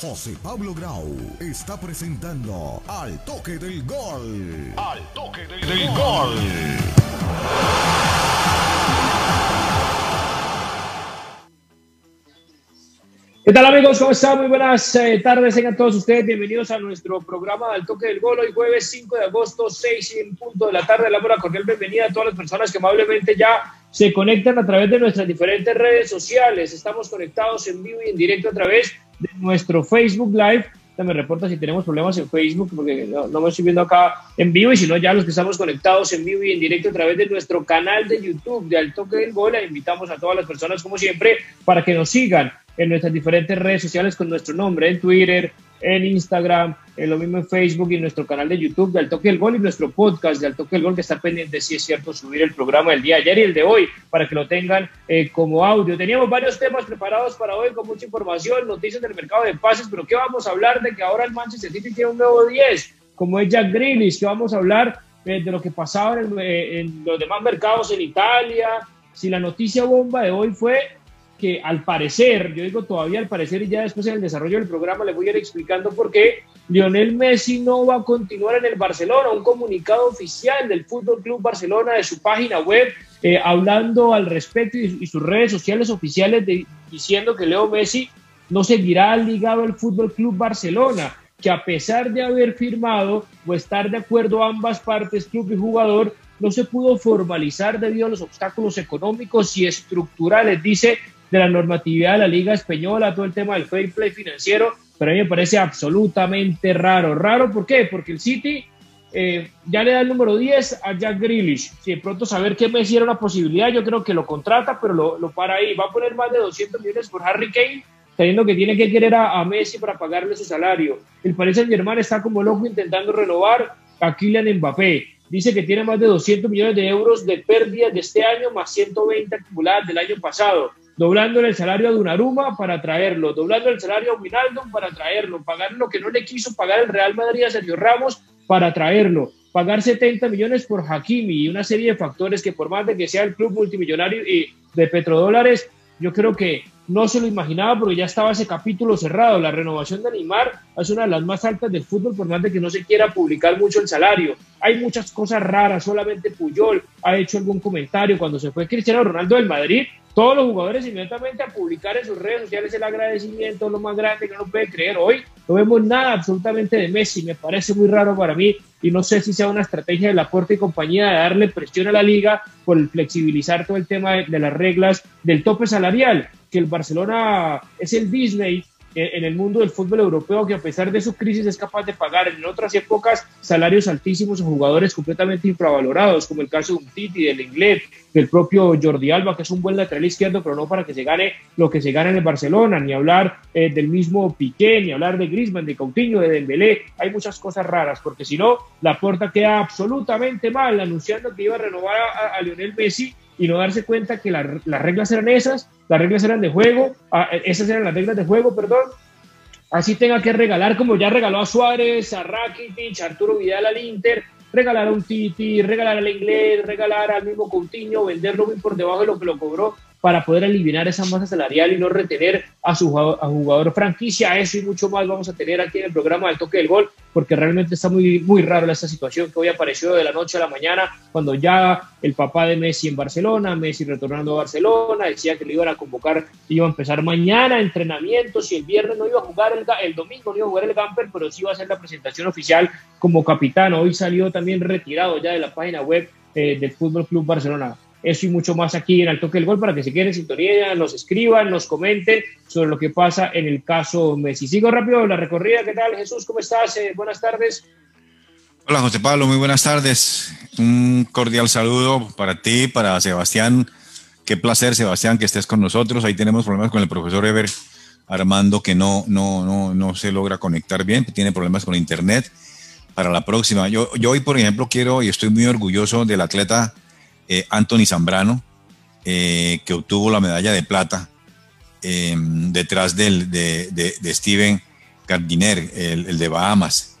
José Pablo Grau está presentando Al Toque del Gol. Al Toque del, gol. ¿Qué tal amigos? ¿Cómo están? Muy buenas eh, tardes tengan todos ustedes. Bienvenidos a nuestro programa Al Toque del Gol. Hoy jueves 5 de agosto, 6 en punto de la tarde. La hora cordial bienvenida a todas las personas que amablemente ya se conectan a través de nuestras diferentes redes sociales. Estamos conectados en vivo y en directo a través de nuestro Facebook Live. Me reporta si tenemos problemas en Facebook, porque no, me estoy viendo acá en vivo, y si no, ya los que estamos conectados en vivo y en directo a través de nuestro canal de YouTube de Al Toque del Gol, invitamos a todas las personas, como siempre, para que nos sigan en nuestras diferentes redes sociales con nuestro nombre, en Twitter, en Instagram, en lo mismo en Facebook y en nuestro canal de YouTube de Al Toque del Gol y nuestro podcast de Al Toque del Gol que está pendiente, si es cierto, subir el programa del día de ayer y el de hoy para que lo tengan eh, como audio. Teníamos varios temas preparados para hoy con mucha información, noticias del mercado de pases, pero ¿qué vamos a hablar de que ahora el Manchester City tiene un nuevo 10, como es Jack Grealish? ¿Qué vamos a hablar eh, de lo que pasaba en, eh, en los demás mercados en Italia? Si la noticia bomba de hoy fue que al parecer, yo digo todavía al parecer y ya después en el desarrollo del programa le voy a ir explicando por qué Lionel Messi no va a continuar en el Barcelona. Un comunicado oficial del Fútbol Club Barcelona de su página web eh, hablando al respecto y, sus redes sociales oficiales diciendo que Leo Messi no seguirá ligado al Fútbol Club Barcelona, que a pesar de haber firmado o estar de acuerdo ambas partes, club y jugador, no se pudo formalizar debido a los obstáculos económicos y estructurales, dice de la normatividad de la Liga Española, todo el tema del fair play financiero, pero a mí me parece absolutamente raro. ¿Raro por qué? Porque el City eh, ya le da el número 10 a Jack Grealish. Si de pronto saber que Messi era una posibilidad, yo creo que lo contrata, pero lo, lo para ahí. Va a poner más de 200 millones por Harry Kane, sabiendo que tiene que querer a, Messi para pagarle su salario. El Paris Saint-Germain está como loco intentando renovar a Kylian Mbappé. Dice que tiene más de 200 millones de euros de pérdidas de este año, más 120 acumuladas del año pasado doblándole el salario a Dunaruma para traerlo, doblando el salario a Winaldo para traerlo, pagar lo que no le quiso pagar el Real Madrid a Sergio Ramos para traerlo, pagar 70 millones por Hakimi y una serie de factores que por más de que sea el club multimillonario y de petrodólares, yo creo que no se lo imaginaba porque ya estaba ese capítulo cerrado. La renovación de Neymar es una de las más altas del fútbol, por más de que no se quiera publicar mucho el salario. Hay muchas cosas raras, solamente Puyol ha hecho algún comentario cuando se fue Cristiano Ronaldo del Madrid todos los jugadores inmediatamente a publicar en sus redes sociales el agradecimiento, lo más grande que no puede creer. Hoy no vemos nada absolutamente de Messi, me parece muy raro para mí y no sé si sea una estrategia de la Puerta y compañía de darle presión a la liga por el flexibilizar todo el tema de, de las reglas del tope salarial, que el Barcelona es el Disney en el mundo del fútbol europeo que a pesar de su crisis es capaz de pagar en otras épocas salarios altísimos a jugadores completamente infravalorados, como el caso de un Titi, del inglés, del propio Jordi Alba, que es un buen lateral izquierdo, pero no para que se gane lo que se gana en el Barcelona, ni hablar eh, del mismo Piqué, ni hablar de Griezmann, de Coutinho, de Dembélé. Hay muchas cosas raras, porque si no, la puerta queda absolutamente mal anunciando que iba a renovar a Lionel Messi y no darse cuenta que las reglas eran esas, las reglas eran de juego, ah, esas eran las reglas de juego, perdón. Así tenga que regalar, como ya regaló a Suárez, a Rakitic, a Arturo Vidal al Inter, regalar a un Titi, regalar al inglés, regalar al mismo Coutinho, venderlo muy por debajo de lo que lo cobró para poder eliminar esa masa salarial y no retener a su jugador, franquicia. Eso y mucho más vamos a tener aquí en el programa del toque del gol, porque realmente está muy, muy raro esta situación que hoy apareció de la noche a la mañana, cuando ya el papá de Messi en Barcelona, Messi retornando a Barcelona, decía que le iban a convocar, iba a empezar mañana entrenamientos y el viernes no iba a jugar, el, el domingo no iba a jugar el Gamper, pero sí iba a hacer la presentación oficial como capitán. Hoy salió también retirado ya de la página web eh, del Fútbol Club Barcelona. Eso y mucho más aquí en Al Toque del Gol para que se queden en sintonía, nos escriban, nos comenten sobre lo que pasa en el caso Messi. Sigo rápido la recorrida. ¿Qué tal, Jesús? ¿Cómo estás? Eh, buenas tardes. Hola, José Pablo. Muy buenas tardes. Un cordial saludo para ti, para Sebastián. Qué placer, Sebastián, que estés con nosotros. Ahí tenemos problemas con el profesor Ever Armando, que no, no, no, no se logra conectar bien, tiene problemas con internet. Para la próxima, yo, yo hoy, por ejemplo, quiero y estoy muy orgulloso del atleta eh, Anthony Zambrano, eh, que obtuvo la medalla de plata eh, detrás del, de, Steven Gardiner, el, de Bahamas.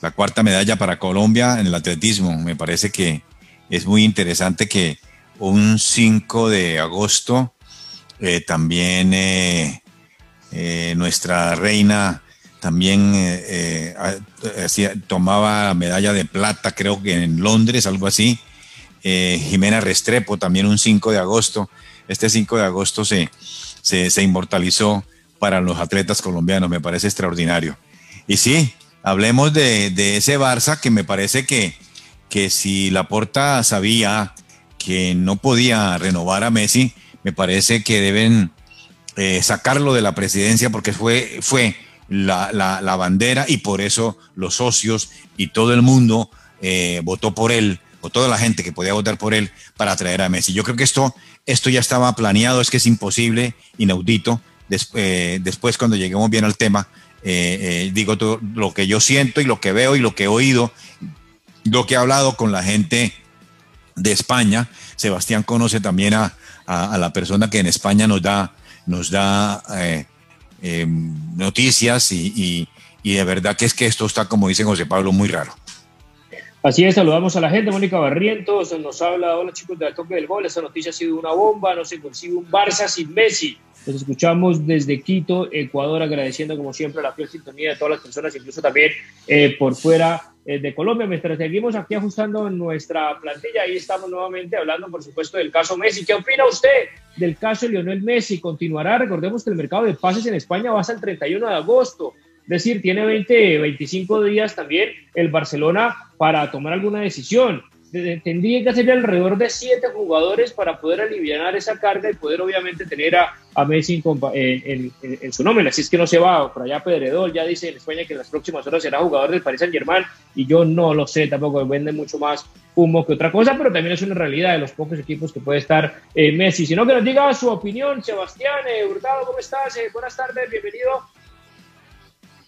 La cuarta medalla para Colombia en el atletismo. Me parece que es muy interesante que un 5 de agosto también nuestra reina también eh, tomaba medalla de plata, creo que en Londres, algo así. Eh, Jimena Restrepo, también un 5 de agosto. Este 5 de agosto se, se, inmortalizó para los atletas colombianos, me parece extraordinario. Y sí, hablemos de, de ese Barça que me parece que, que si Laporta sabía que no podía renovar a Messi, me parece que deben sacarlo de la presidencia porque fue, fue la, la, bandera y por eso los socios y todo el mundo eh, votó por él, toda la gente que podía votar por él para traer a Messi. Yo creo que esto, esto ya estaba planeado, es que es imposible, inaudito. Eh, después, cuando lleguemos bien al tema, eh, digo todo lo que yo siento y lo que veo y lo que he oído, lo que he hablado con la gente de España. Sebastián conoce también a, a, la persona que en España nos da, nos da Em, noticias y, de verdad que es que esto está, como dice José Pablo, muy raro. Así es, saludamos a la gente. Mónica Barrientos nos habla, hola chicos del toque del gol, esa noticia ha sido una bomba, no se consigue un Barça sin Messi. Los escuchamos desde Quito, Ecuador, agradeciendo como siempre la fiel sintonía de todas las personas, incluso también eh, por fuera eh, de Colombia. Mientras seguimos aquí ajustando nuestra plantilla, ahí estamos nuevamente hablando, por supuesto, del caso Messi. ¿Qué opina usted del caso Lionel Messi? ¿Continuará? Recordemos que el mercado de pases en España va hasta el 31 de agosto. Decir, tiene 20, 25 días también el Barcelona para tomar alguna decisión tendría que hacer alrededor de siete jugadores para poder aliviar esa carga y poder obviamente tener a, a Messi en, su nómina. Así es que no se va por allá Pedredol, ya dice en España que en las próximas horas será jugador del Paris Saint Germain y yo no lo sé, tampoco vende mucho más humo que otra cosa, pero también es una realidad de los pocos equipos que puede estar eh, Messi. Sino que nos diga su opinión, Sebastián eh, Hurtado, ¿cómo estás? Eh, buenas tardes, bienvenido.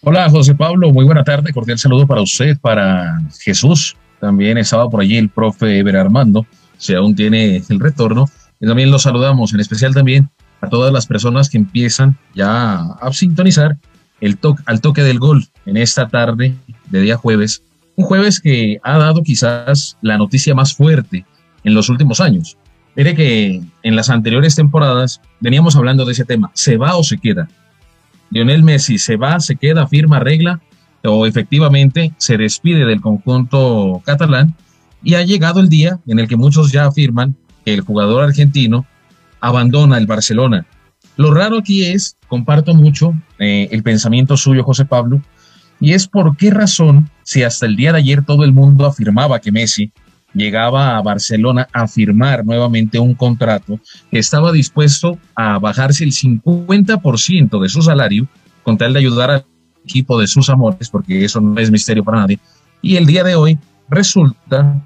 Hola José Pablo, muy buena tarde, cordial saludo para usted, para Jesús, también estaba por allí el profe Eber Armando, si aún tiene el retorno. Y también los saludamos, en especial también a todas las personas que empiezan ya a sintonizar el toque, al toque del gol en esta tarde de día jueves. Un jueves que ha dado quizás la noticia más fuerte en los últimos años. Mire que en las anteriores temporadas veníamos hablando de ese tema, ¿se va o se queda? Lionel Messi se va, se queda, firma, regla, o efectivamente se despide del conjunto catalán y ha llegado el día en el que muchos ya afirman que el jugador argentino abandona el Barcelona. Lo raro aquí es, comparto mucho eh, el pensamiento suyo, José Pablo, y es por qué razón, si hasta el día de ayer todo el mundo afirmaba que Messi llegaba a Barcelona a firmar nuevamente un contrato que estaba dispuesto a bajarse el 50% de su salario con tal de ayudar a equipo de sus amores, porque eso no es misterio para nadie. Y el día de hoy resulta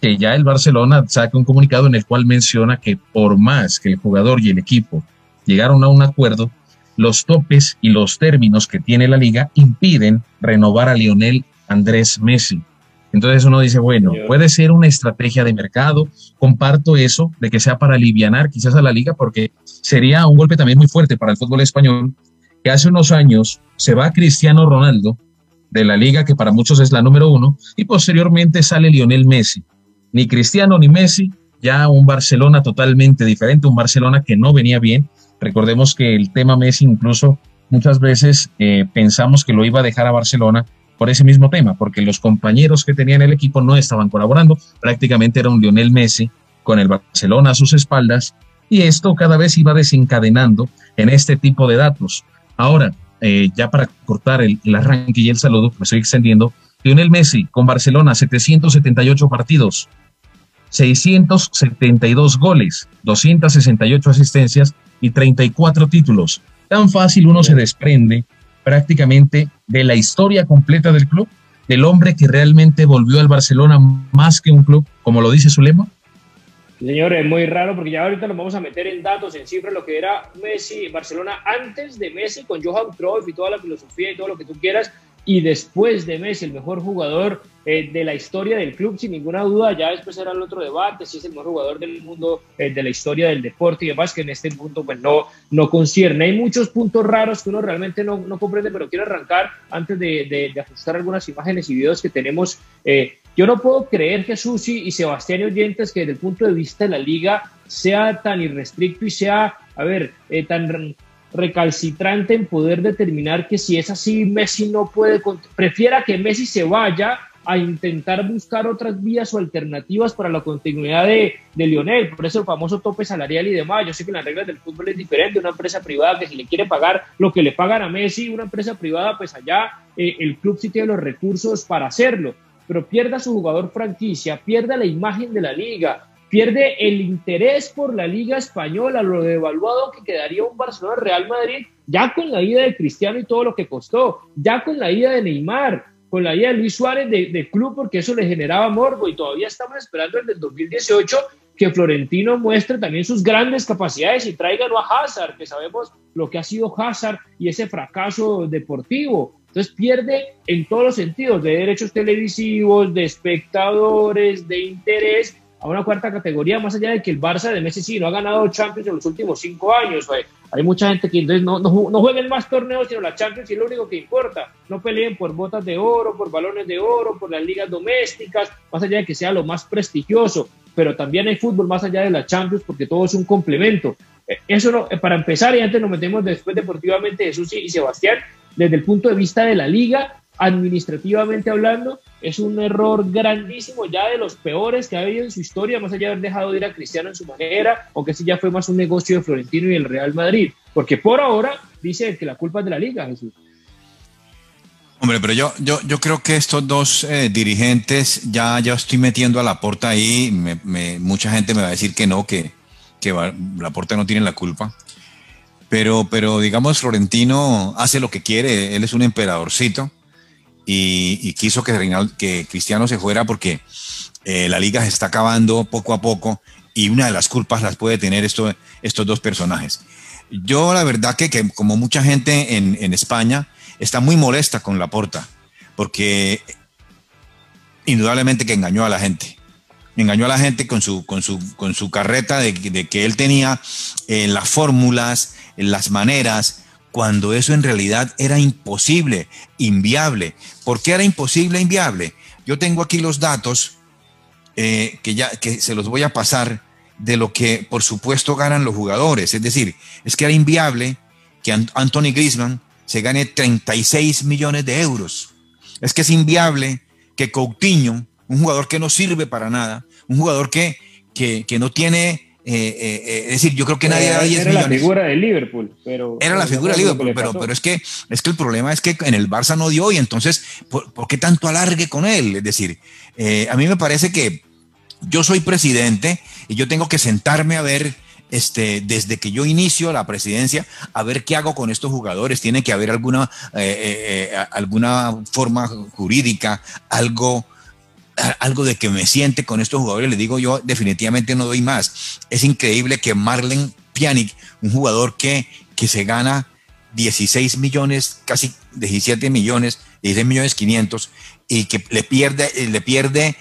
que ya el Barcelona saca un comunicado en el cual menciona que por más que el jugador y el equipo llegaron a un acuerdo, los topes y los términos que tiene la liga impiden renovar a Lionel Andrés Messi. Entonces uno dice, bueno, puede ser una estrategia de mercado, comparto eso, de que sea para alivianar quizás a la liga, porque sería un golpe también muy fuerte para el fútbol español, que hace unos años se va Cristiano Ronaldo de la liga que para muchos es la número uno y posteriormente sale Lionel Messi. Ni Cristiano ni Messi, ya un Barcelona totalmente diferente, un Barcelona que no venía bien. Recordemos que el tema Messi incluso muchas veces eh, pensamos que lo iba a dejar a Barcelona por ese mismo tema, porque los compañeros que tenían el equipo no estaban colaborando, prácticamente era un Lionel Messi con el Barcelona a sus espaldas y esto cada vez iba desencadenando en este tipo de datos. Ahora, eh, ya para cortar el, arranque y el saludo, me estoy extendiendo, Lionel Messi con Barcelona, 778 partidos, 672 goles, 268 asistencias y 34 títulos. Tan fácil uno se desprende prácticamente de la historia completa del club, del hombre que realmente volvió al Barcelona más que un club, como lo dice su lema, Señor, es muy raro porque ya ahorita nos vamos a meter en datos, en cifras, lo que era Messi, Barcelona antes de Messi con Johan Cruyff y toda la filosofía y todo lo que tú quieras, y después de Messi, el mejor jugador eh, de la historia del club, sin ninguna duda. Ya después era el otro debate, si es el mejor jugador del mundo, eh, de la historia del deporte y demás, que en este punto pues no, no concierne. Hay muchos puntos raros que uno realmente no, no comprende, pero quiero arrancar antes de, ajustar algunas imágenes y videos que tenemos. Eh, yo no puedo creer, Jesús y, y Sebastián oyentes, que desde el punto de vista de la liga sea tan irrestricto y sea, a ver, tan recalcitrante en poder determinar que si es así, Messi no puede, prefiera que Messi se vaya a intentar buscar otras vías o alternativas para la continuidad de, de, Lionel. Por eso el famoso tope salarial y demás. Yo sé que las reglas del fútbol es diferente. Una empresa privada que si le quiere pagar lo que le pagan a Messi, una empresa privada, pues allá eh, el club sí tiene los recursos para hacerlo. Pero pierda su jugador franquicia, pierda la imagen de la liga, pierde el interés por la liga española, lo devaluado que quedaría un Barcelona Real Madrid, ya con la ida de Cristiano y todo lo que costó, ya con la ida de Neymar, con la idea de Luis Suárez de, club porque eso le generaba morbo y todavía estamos esperando el del 2018 que Florentino muestre también sus grandes capacidades y traigan a Hazard, que sabemos lo que ha sido Hazard y ese fracaso deportivo. Entonces pierde en todos los sentidos, de derechos televisivos, de espectadores, de interés, a una cuarta categoría, más allá de que el Barça de Messi sí no ha ganado Champions en los últimos cinco años. Hay mucha gente que entonces no, no, jueguen más torneos, sino la Champions y es lo único que importa. No peleen por botas de oro, por balones de oro, por las ligas domésticas, más allá de que sea lo más prestigioso. Pero también hay fútbol más allá de la Champions porque todo es un complemento. Eh, eso no, eh, para empezar, y antes nos metemos después deportivamente Jesús y Sebastián, desde el punto de vista de la liga, administrativamente hablando, es un error grandísimo, ya de los peores que ha habido en su historia, más allá de haber dejado de ir a Cristiano en su manera, aunque ese ya fue más un negocio de Florentino y el Real Madrid, porque por ahora dice que la culpa es de la liga, Jesús. Hombre, pero yo, yo, yo creo que estos dos eh, dirigentes, ya, ya estoy metiendo a la porta ahí, mucha gente me va a decir que no, que, que la porta no tiene la culpa. Pero, pero digamos, Florentino hace lo que quiere, él es un emperadorcito y, quiso que, que Cristiano se fuera porque eh, la liga se está acabando poco a poco y una de las culpas las puede tener esto, estos dos personajes. Yo la verdad que, como mucha gente en, España está muy molesta con Laporta porque indudablemente que engañó a la gente. Engañó a la gente con su, con su, con su carreta de, que él tenía eh, las fórmulas, las maneras, cuando eso en realidad era imposible, inviable. ¿Por qué era imposible, inviable? Yo tengo aquí los datos eh, que ya que se los voy a pasar de lo que por supuesto ganan los jugadores. Es decir, es que era inviable que Anthony Griezmann se gane 36 millones de euros. Es que es inviable que Coutinho, un jugador que no sirve para nada, un jugador que, que, que no tiene eh, eh, eh, es decir, yo creo que nadie da 10 era millones. Era la figura de Liverpool, pero. Era la figura de Liverpool, pero, pero es, que, es que el problema es que en el Barça no dio y entonces, ¿por, qué tanto alargue con él? Es decir, a mí me parece que yo soy presidente y yo tengo que sentarme a ver este, desde que yo inicio la presidencia, a ver qué hago con estos jugadores. Tiene que haber alguna, alguna forma jurídica, algo algo de que me siente con estos jugadores, le digo yo definitivamente no doy más. Es increíble que Marlen Pjanic, un jugador que, que se gana 16 millones, casi 17 millones, 16 millones 500, y que le pierde, le pierde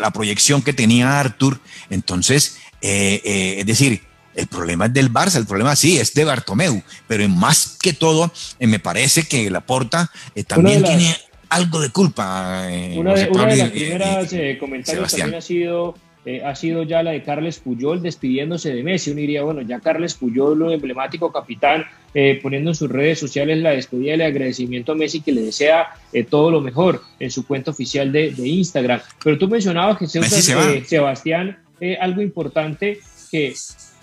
la proyección que tenía Arthur. Entonces, eh, eh, es decir, el problema es del Barça, el problema sí es de Bartomeu, pero más que todo, eh, me parece que la Porta también tiene algo de culpa. Eh, una, de, las primeras eh, comentarios también ha sido, eh, ha sido ya la de Carles Puyol despidiéndose de Messi. Uno diría, bueno, ya Carles Puyol, lo emblemático capitán, poniendo en sus redes sociales la despedida y el agradecimiento a Messi que le desea todo lo mejor en su cuenta oficial de, de Instagram. Pero tú mencionabas que Sebastián, algo importante que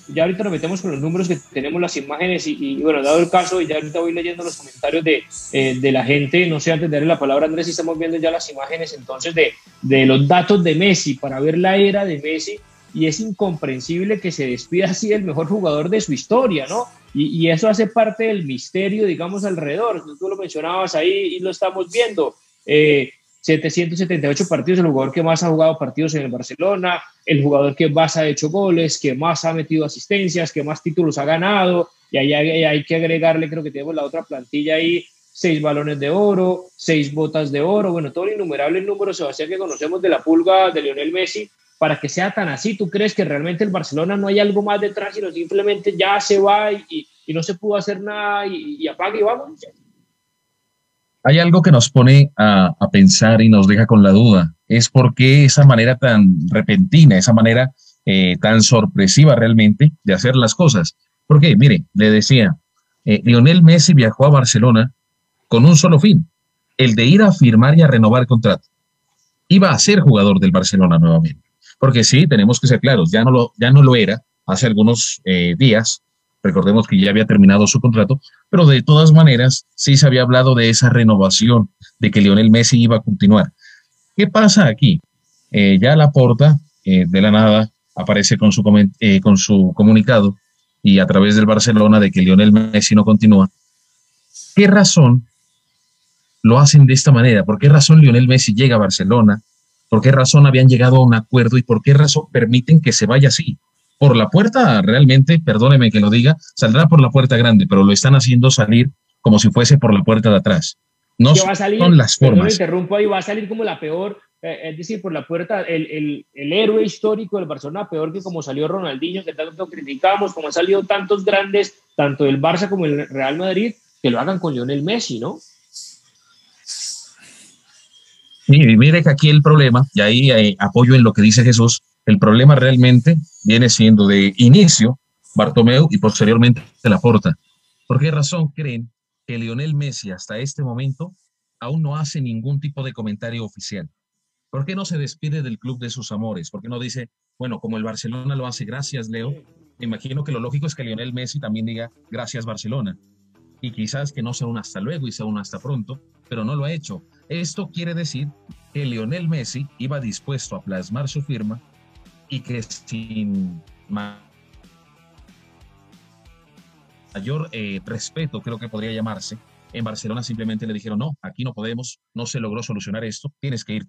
ya ahorita nos metemos con los números que tenemos las imágenes y, bueno, dado el caso, y ya ahorita voy leyendo los comentarios de, eh, de la gente, no sé, antes de darle la palabra a Andrés, si estamos viendo ya las imágenes entonces de, de los datos de Messi para ver la era de Messi y es incomprensible que se despida así el mejor jugador de su historia, ¿no? Y, y, eso hace parte del misterio, digamos, alrededor. Tú lo mencionabas ahí y lo estamos viendo. Eh, 778 partidos, el jugador que más ha jugado partidos en el Barcelona, el jugador que más ha hecho goles, que más ha metido asistencias, que más títulos ha ganado, y ahí hay, que agregarle, creo que tenemos la otra plantilla ahí, seis balones de oro, seis botas de oro, bueno, todo el innumerable número, Sebastián, que conocemos de la pulga de Lionel Messi, para que sea tan así, ¿tú crees que realmente el Barcelona no hay algo más detrás, sino simplemente ya se va y, no se pudo hacer nada y, y apaga y vamos? Hay algo que nos pone a, pensar y nos deja con la duda. Es por qué esa manera tan repentina, esa manera eh, tan sorpresiva realmente de hacer las cosas. Porque, mire, le decía, eh, Lionel Messi viajó a Barcelona con un solo fin, el de ir a firmar y a renovar contrato. Iba a ser jugador del Barcelona nuevamente. Porque sí, tenemos que ser claros, ya no lo, ya no lo era hace algunos eh, días, recordemos que ya había terminado su contrato, pero de todas maneras sí se había hablado de esa renovación, de que Lionel Messi iba a continuar. ¿Qué pasa aquí? Eh, ya la porta eh, de la nada aparece con su, con su comunicado y a través del Barcelona de que Lionel Messi no continúa. ¿Qué razón lo hacen de esta manera? ¿Por qué razón Lionel Messi llega a Barcelona? ¿Por qué razón habían llegado a un acuerdo y por qué razón permiten que se vaya así? Por la puerta, realmente, perdóneme que lo diga, saldrá por la puerta grande, pero lo están haciendo salir como si fuese por la puerta de atrás. No son las formas. interrumpo ahí, va a salir como la peor, eh, es decir, por la puerta, el, el, el, héroe histórico del Barcelona, peor que como salió Ronaldinho, que tanto criticamos, como han salido tantos grandes, tanto del Barça como el Real Madrid, que lo hagan con Lionel Messi, ¿no? Y mire que aquí el problema, y ahí hay apoyo en lo que dice Jesús, el problema realmente viene siendo de inicio Bartomeu y posteriormente Laporta. ¿Por qué razón creen que Lionel Messi hasta este momento aún no hace ningún tipo de comentario oficial? ¿Por qué no se despide del club de sus amores? ¿Por qué no dice, bueno, como el Barcelona lo hace, gracias Leo? Imagino que lo lógico es que Lionel Messi también diga, gracias Barcelona. Y quizás que no sea un hasta luego y sea un hasta pronto, pero no lo ha hecho. Esto quiere decir que Lionel Messi iba dispuesto a plasmar su firma y que sin mayor eh, respeto, creo que podría llamarse, en Barcelona simplemente le dijeron, no, aquí no podemos, no se logró solucionar esto, tienes que ir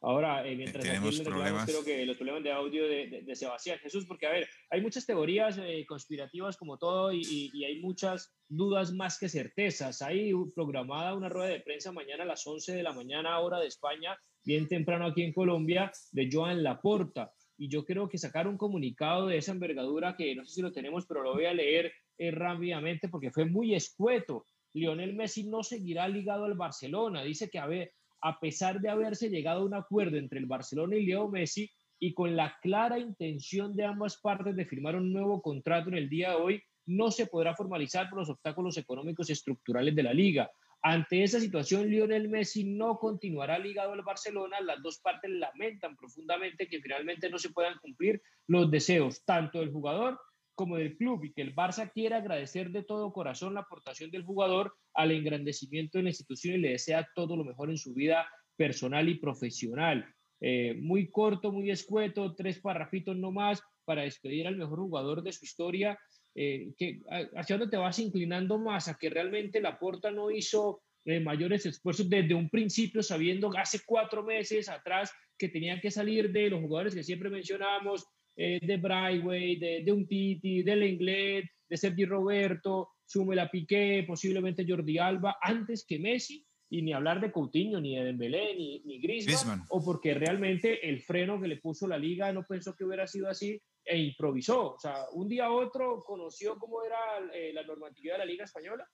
Ahora, eh, mientras tenemos problemas. creo que los problemas de audio de, Sebastián Jesús, porque a ver, hay muchas teorías eh, conspirativas como todo y, hay muchas dudas más que certezas. Hay programada una rueda de prensa mañana a las 11 de la mañana, hora de España, bien temprano aquí en Colombia, de Joan Laporta. Y yo creo que sacar un comunicado de esa envergadura, que no sé si lo tenemos, pero lo voy a leer eh, rápidamente porque fue muy escueto. Lionel Messi no seguirá ligado al Barcelona. Dice que, a ver, a pesar de haberse llegado a un acuerdo entre el Barcelona y Leo Messi y con la clara intención de ambas partes de firmar un nuevo contrato en el día de hoy, no se podrá formalizar por los obstáculos económicos y estructurales de la liga. Ante esa situación, Lionel Messi no continuará ligado al Barcelona. Las dos partes lamentan profundamente que finalmente no se puedan cumplir los deseos tanto del jugador como del club y que el Barça quiere agradecer de todo corazón la aportación del jugador al engrandecimiento de la institución y le desea todo lo mejor en su vida personal y profesional. Eh, muy corto, muy escueto, tres parrafitos no más para despedir al mejor jugador de su historia. Eh, que, ¿Hacia dónde te vas inclinando más? ¿A que realmente la Porta no hizo eh, mayores esfuerzos desde un principio, sabiendo hace cuatro meses atrás que tenían que salir de los jugadores que siempre mencionábamos, eh, de Brightway, de, de Titi, de Lenglet, de Sergi Roberto, la Piqué, posiblemente Jordi Alba, antes que Messi, y ni hablar de Coutinho, ni de Dembélé, ni, ni Griezmann, o porque realmente el freno que le puso la liga no pensó que hubiera sido así e improvisó. O sea, un día a otro conoció cómo era eh, la normatividad de la liga española.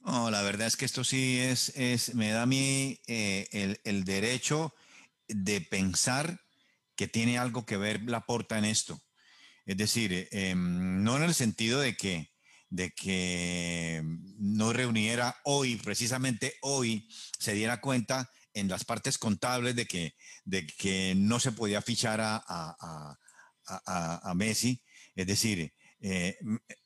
No, la verdad es que esto sí es, es me da a mí eh, el, el derecho de pensar que tiene algo que ver la porta en esto. Es decir, eh, no en el sentido de que, de que no reuniera hoy, precisamente hoy, se diera cuenta en las partes contables de que, de que no se podía fichar a, a, a, Messi. Es decir, eh,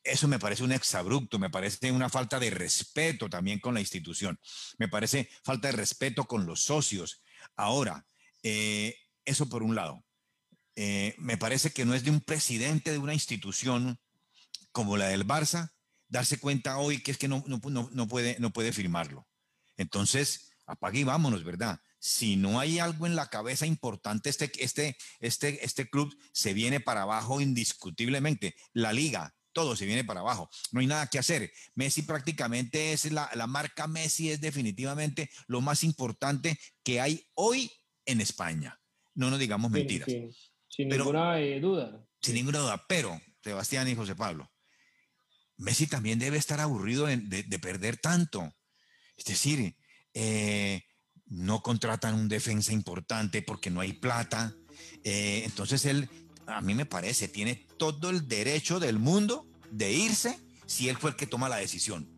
eso me parece un exabrupto, me parece una falta de respeto también con la institución, me parece falta de respeto con los socios. Ahora, eh, eso por un lado. Eh, me parece que no es de un presidente de una institución como la del Barça darse cuenta hoy que es que no, no, puede, no puede firmarlo. Entonces, apague y vámonos, ¿verdad? Si no hay algo en la cabeza importante, este, este, este, este club se viene para abajo indiscutiblemente. La liga, todo se viene para abajo. No hay nada que hacer. Messi prácticamente es la, la marca Messi, es definitivamente lo más importante que hay hoy en España. No nos digamos mentiras. Sin ninguna eh, duda. Sin ninguna duda. Pero, Sebastián y José Pablo, Messi también debe estar aburrido de, perder tanto. Es decir, eh, no contratan un defensa importante porque no hay plata. Eh, entonces él, a mí me parece, tiene todo el derecho del mundo de irse si él fue el que toma la decisión.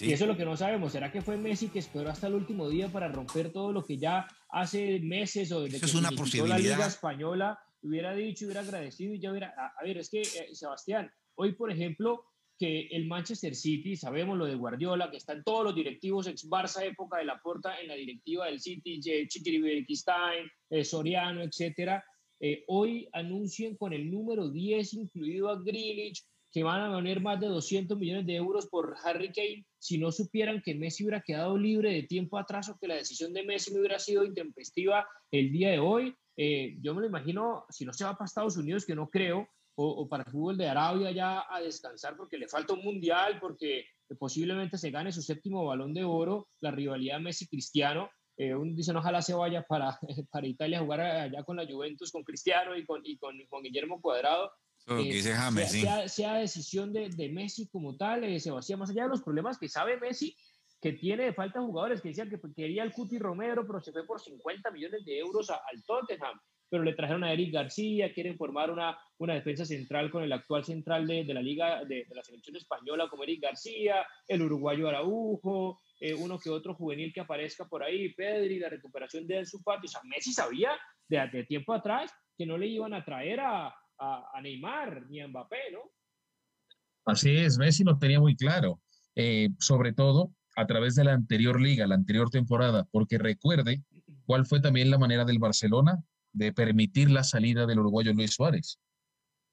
Y eso es lo que no sabemos. ¿Será que fue Messi que esperó hasta el último día para romper todo lo que ya hace meses o desde eso que es una posibilidad. la Liga Española hubiera dicho, hubiera agradecido y ya hubiera... A, ver, es que, eh, Sebastián, hoy, por ejemplo, que el Manchester City, sabemos lo de Guardiola, que están todos los directivos ex Barça época de la Porta en la directiva del City, Chiquiribequistain, eh, Soriano, etcétera, eh, hoy anuncian con el número 10 incluido a Grealish que van a poner más de 200 millones de euros por Harry Kane si no supieran que Messi hubiera quedado libre de tiempo atrás o que la decisión de Messi no hubiera sido intempestiva el día de hoy. Eh, yo me lo imagino, si no se va para Estados Unidos, que no creo, o, para el fútbol de Arabia ya a descansar porque le falta un mundial, porque posiblemente se gane su séptimo balón de oro, la rivalidad Messi-Cristiano. Eh, uno dice, ojalá se vaya para, para Italia a jugar allá con la Juventus, con Cristiano y con, y con, Guillermo Cuadrado. Eh, sea, sea, decisión de, de, Messi como tal, eh, Sebastián, más allá de los problemas que sabe Messi, que tiene de falta jugadores, que decían que quería el Cuti Romero, pero se fue por 50 millones de euros al Tottenham pero le trajeron a Eric García, quieren formar una, una defensa central con el actual central de, de la Liga de, la Selección Española como Eric García, el uruguayo Araujo, eh, uno que otro juvenil que aparezca por ahí, Pedri, la recuperación de su Fati. O sea, Messi sabía de, de, tiempo atrás que no le iban a traer a, a, a, Neymar ni a Mbappé, ¿no? Así es, Messi lo tenía muy claro, eh, sobre todo a través de la anterior liga, la anterior temporada, porque recuerde cuál fue también la manera del Barcelona de permitir la salida del uruguayo Luis Suárez.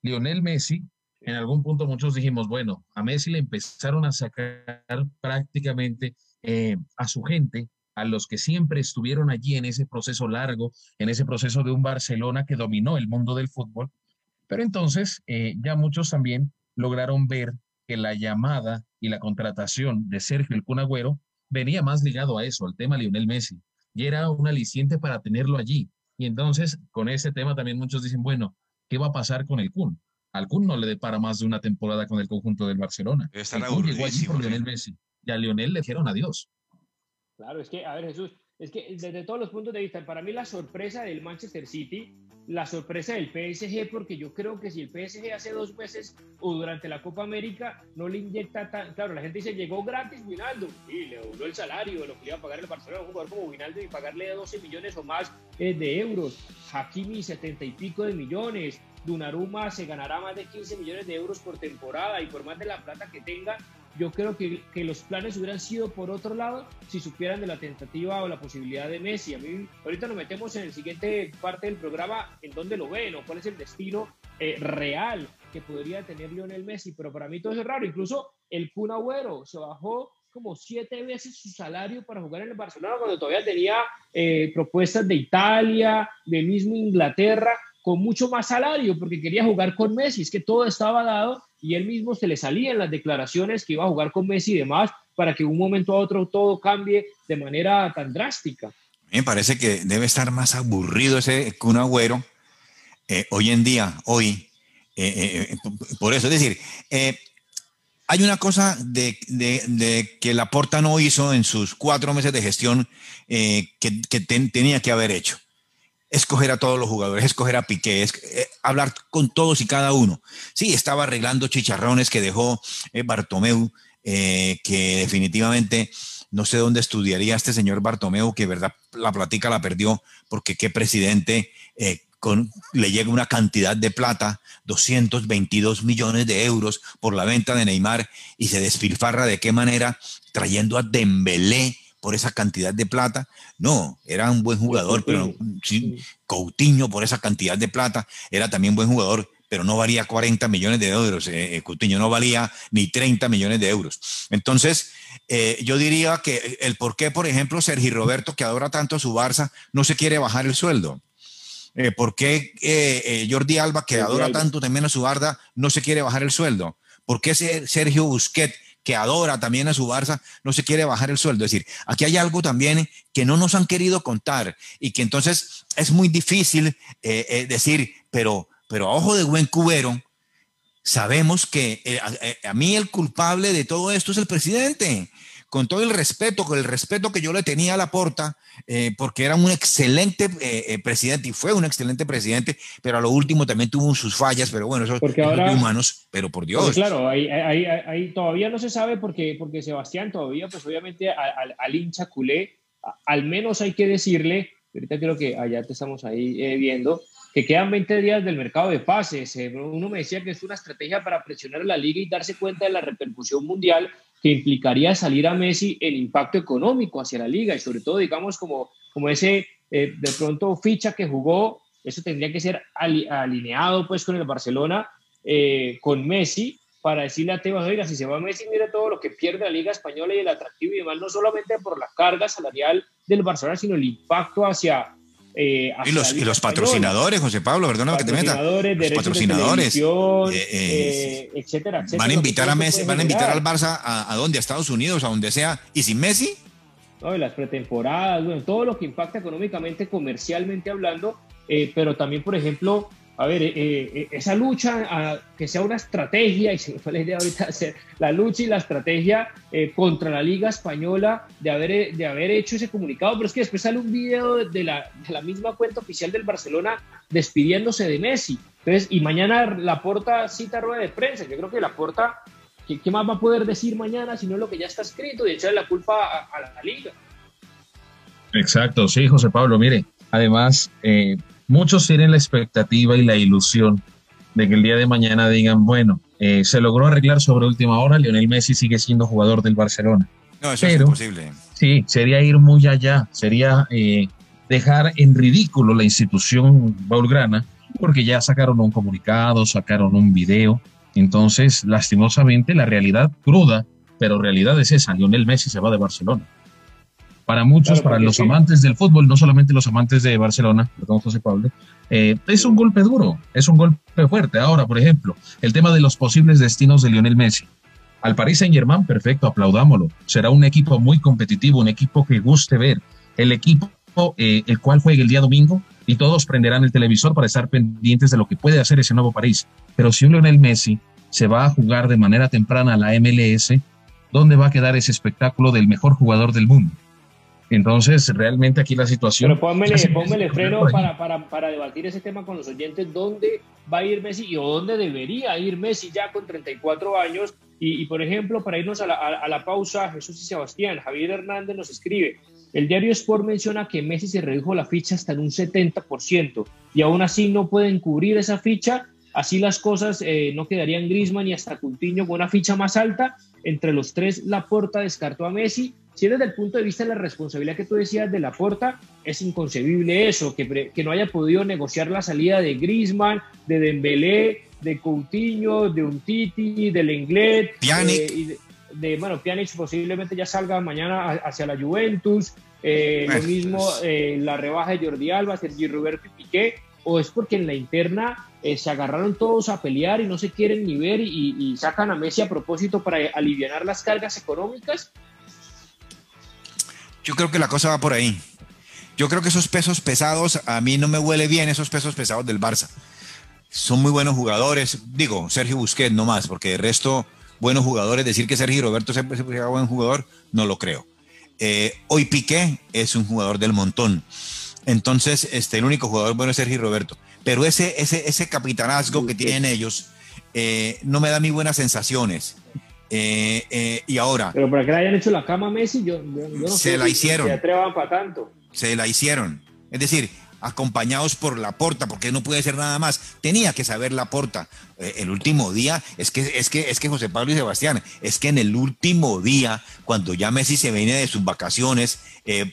Lionel Messi, en algún punto muchos dijimos, bueno, a Messi le empezaron a sacar prácticamente eh, a su gente, a los que siempre estuvieron allí en ese proceso largo, en ese proceso de un Barcelona que dominó el mundo del fútbol. Pero entonces eh, ya muchos también lograron ver que la llamada y la contratación de Sergio El Cunagüero venía más ligado a eso, al tema Lionel Messi, y era un aliciente para tenerlo allí, y entonces, con ese tema también muchos dicen, bueno, ¿qué va a pasar con el Kun? Al Kun no le depara más de una temporada con el conjunto del Barcelona. el Kun llegó allí por Lionel Messi. Y a Lionel le dijeron adiós. Claro, es que, a ver, Jesús, es que desde todos los puntos de vista, para mí la sorpresa del Manchester City, la sorpresa del PSG, porque yo creo que si el PSG hace dos meses o durante la Copa América no le inyecta tan. Claro, la gente dice, llegó gratis Winaldo, y le dobló el salario, lo que iba a pagar el Barcelona, un jugador como Winaldo y pagarle 12 millones o más eh, de euros. Hakimi, 70 y pico de millones. Dunaruma se ganará más de 15 millones de euros por temporada y por más de la plata que tenga, yo creo que, que, los planes hubieran sido por otro lado si supieran de la tentativa o la posibilidad de Messi. A mí, ahorita nos metemos en el siguiente parte del programa en dónde lo ven o cuál es el destino eh, real que podría tener Lionel Messi, pero para mí todo es raro. Incluso el Kun Agüero se bajó como siete veces su salario para jugar en el Barcelona cuando todavía tenía eh, propuestas de Italia, de mismo Inglaterra, con mucho más salario porque quería jugar con Messi. Es que todo estaba dado y él mismo se le salía en las declaraciones que iba a jugar con Messi y demás para que de un momento a otro todo cambie de manera tan drástica. Me parece que debe estar más aburrido ese Kun Agüero eh, hoy en día, hoy. Eh, eh, por eso, es decir, hay una cosa de, de, que Laporta no hizo en sus cuatro meses de gestión que tenía que haber hecho escoger a todos los jugadores, escoger a Piqué, eh, hablar con todos y cada uno. Sí, estaba arreglando chicharrones que dejó eh, Bartomeu, eh, que definitivamente no sé dónde estudiaría este señor Bartomeu, que verdad la platica la perdió, porque qué presidente con, le llega una cantidad de plata, 222 millones de euros por la venta de Neymar, y se despilfarra de qué manera, trayendo a Dembélé, por esa cantidad de plata. No, era un buen jugador, pero sí, Coutinho por esa cantidad de plata era también buen jugador, pero no valía 40 millones de euros. Eh, eh, Coutinho no valía ni 30 millones de euros. Entonces, eh, yo diría que el por qué, por ejemplo, Sergi Roberto, que adora tanto a su Barça, no se quiere bajar el sueldo. ¿Por qué Jordi Alba, que adora tanto también a su Barça, no se quiere bajar el sueldo? ¿Por qué Sergio Busquets, que adora también a su Barça, no se quiere bajar el sueldo. Es decir, aquí hay algo también que no nos han querido contar y que entonces es muy difícil eh, eh, decir, pero, pero a ojo de buen cubero, sabemos que eh, a, mí el culpable de todo esto es el presidente. Con todo el respeto, con el respeto que yo le tenía a Laporta, eh, porque era un excelente eh, eh, presidente y fue un excelente presidente, pero a lo último también tuvo sus fallas, pero bueno, eso porque ahora, humanos, pero por Dios. claro, ahí, ahí, ahí, todavía no se sabe porque, porque Sebastián todavía, pues obviamente al, al hincha culé, al menos hay que decirle, ahorita creo que allá te estamos ahí viendo, que quedan 20 días del mercado de pases. uno me decía que es una estrategia para presionar a la liga y darse cuenta de la repercusión mundial que implicaría salir a Messi el impacto económico hacia la liga y sobre todo, digamos, como, como ese eh, de pronto ficha que jugó, eso tendría que ser alineado pues con el Barcelona, eh, con Messi, para decirle a Tebas, oiga, si se va Messi, mire todo lo que pierde la Liga Española y el atractivo y demás, no solamente por la carga salarial del Barcelona, sino el impacto hacia, eh, y los, y los patrocinadores, José Pablo, perdóname que te meta. Los patrocinadores, eh, eh, etcétera, etcétera, Van a invitar a Messi, van a invitar al Barça a, a dónde, a Estados Unidos, a donde sea, y sin Messi. No, las pretemporadas, bueno, todo lo que impacta económicamente, comercialmente hablando, pero también, por ejemplo, a ver, eh, eh, esa lucha, que sea una estrategia, y se me fue la idea ahorita hacer la lucha y la estrategia eh, contra la Liga Española de haber, de haber hecho ese comunicado, pero es que después sale un video de la, de la misma cuenta oficial del Barcelona despidiéndose de Messi. Entonces, y mañana la porta cita rueda de prensa. Yo creo que la porta, ¿qué, ¿qué, más va a poder decir mañana si no lo que ya está escrito y echarle la culpa a, a la, Liga? Exacto, sí, José Pablo, mire, además, eh, muchos tienen la expectativa y la ilusión de que el día de mañana digan, bueno, eh, se logró arreglar sobre última hora, Lionel Messi sigue siendo jugador del Barcelona. No, eso es imposible. Sí, sería ir muy allá, sería eh, dejar en ridículo la institución baulgrana, porque ya sacaron un comunicado, sacaron un video. Entonces, lastimosamente, la realidad cruda, pero realidad es esa, Lionel Messi se va de Barcelona. Para muchos, para los amantes del fútbol, no solamente los amantes de Barcelona, perdón José Pablo, eh, es un golpe duro, es un golpe fuerte. Ahora, por ejemplo, el tema de los posibles destinos de Lionel Messi. Al Paris Saint Germain, perfecto, aplaudámoslo. Será un equipo muy competitivo, un equipo que guste ver. El equipo eh, el cual juegue el día domingo y todos prenderán el televisor para estar pendientes de lo que puede hacer ese nuevo París. Pero si un Lionel Messi se va a jugar de manera temprana a la MLS, ¿dónde va a quedar ese espectáculo del mejor jugador del mundo? Entonces, realmente aquí la situación... Pero pónmele, freno para, para, para, debatir ese tema con los oyentes, ¿dónde va a ir Messi y dónde debería ir Messi ya con 34 años? Y, y por ejemplo, para irnos a la, a, la, pausa, Jesús y Sebastián, Javier Hernández nos escribe, el diario Sport menciona que Messi se redujo la ficha hasta en un 70% y aún así no pueden cubrir esa ficha, así las cosas eh, no quedarían Grisman y hasta Coutinho con una ficha más alta, entre los tres Laporta descartó a Messi si desde el punto de vista de la responsabilidad que tú decías de la porta, es inconcebible eso, que, que no haya podido negociar la salida de Grisman, de Dembélé, de Coutinho, de Untiti, de Lenglet, eh, de, bueno, Pjanic posiblemente ya salga mañana hacia la Juventus, eh, lo mismo eh, la rebaja de Jordi Alba, Sergi Roberto y Piqué, o es porque en la interna se agarraron todos a pelear y no se quieren ni ver y, y sacan a Messi a propósito para aliviar las cargas económicas, yo creo que la cosa va por ahí. Yo creo que esos pesos pesados, a mí no me huele bien esos pesos pesados del Barça. Son muy buenos jugadores. Digo, Sergio Busquets no más, porque de resto, buenos jugadores. Decir que Sergio Roberto siempre se buen jugador, no lo creo. Eh, hoy Piqué es un jugador del montón. Entonces, este, el único jugador bueno es Sergio Roberto. Pero ese, ese, ese capitanazgo que tienen ellos eh, no me da ni buenas sensaciones. Eh, eh, y ahora. Pero para que le hayan hecho la cama a Messi, yo, no se la hicieron. Se atrevan para tanto. Se la hicieron. Es decir, acompañados por la porta, porque no puede ser nada más. Tenía que saber la porta. Eh, el último día, es que, es que, es que José Pablo y Sebastián, es que en el último día, cuando ya Messi se viene de sus vacaciones,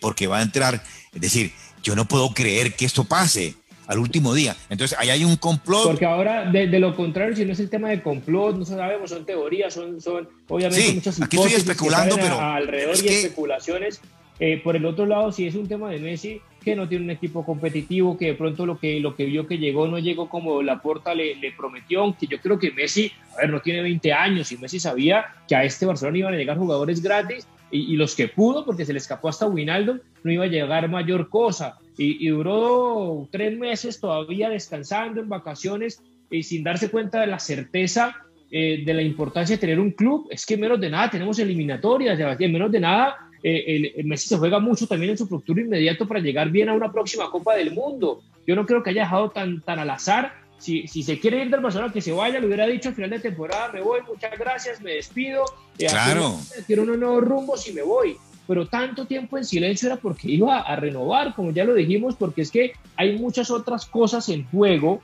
porque va a entrar, es decir, yo no puedo creer que esto pase al último día. Entonces, ahí hay un complot. Porque ahora, de, lo contrario, si no es el tema de complot, no sabemos, son teorías, son, son obviamente muchas aquí estoy especulando, pero alrededor y especulaciones. Eh, por el otro lado, si es un tema de Messi, que no tiene un equipo competitivo, que de pronto lo que, lo que vio que llegó no llegó como la porta le, le prometió, aunque yo creo que Messi, a ver, no tiene 20 años y Messi sabía que a este Barcelona iban a llegar jugadores gratis y, los que pudo, porque se le escapó hasta Winaldo, no iba a llegar mayor cosa. Y, duró tres meses todavía descansando en vacaciones y sin darse cuenta de la certeza eh, de la importancia de tener un club, es que menos de nada tenemos eliminatorias, Sebastián, menos de nada eh, el, Messi se juega mucho también en su futuro inmediato para llegar bien a una próxima Copa del Mundo. Yo no creo que haya dejado tan, tan al azar. Si, si se quiere ir del Barcelona, que se vaya, lo hubiera dicho al final de temporada, me voy, muchas gracias, me despido. claro. Quiero unos nuevos rumbos y me voy pero tanto tiempo en silencio era porque iba a renovar, como ya lo dijimos, porque es que hay muchas otras cosas en juego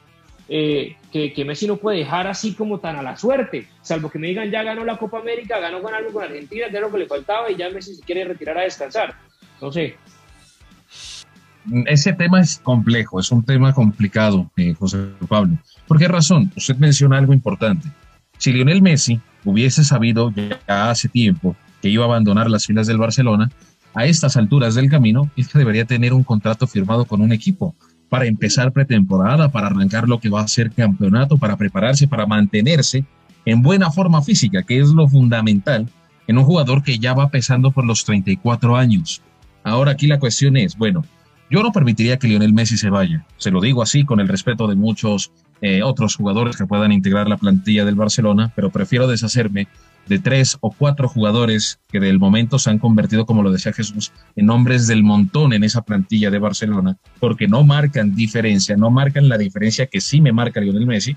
eh, que, Messi no puede dejar así como tan a la suerte, salvo que me digan ya ganó la Copa América, ganó con algo con Argentina, que es lo que le faltaba y ya Messi se quiere retirar a descansar. No sé. Ese tema es complejo, es un tema complicado, eh, José Pablo. ¿Por qué razón? Usted menciona algo importante. Si Lionel Messi hubiese sabido ya hace tiempo que iba a abandonar las filas del Barcelona, a estas alturas del camino, es que debería tener un contrato firmado con un equipo para empezar pretemporada, para arrancar lo que va a ser campeonato, para prepararse, para mantenerse en buena forma física, que es lo fundamental en un jugador que ya va pesando por los 34 años. Ahora aquí la cuestión es, bueno, yo no permitiría que Lionel Messi se vaya, se lo digo así con el respeto de muchos eh, otros jugadores que puedan integrar la plantilla del Barcelona, pero prefiero deshacerme de tres o cuatro jugadores que del momento se han convertido, como lo decía Jesús, en hombres del montón en esa plantilla de Barcelona, porque no marcan diferencia, no marcan la diferencia que sí me marca Lionel Messi,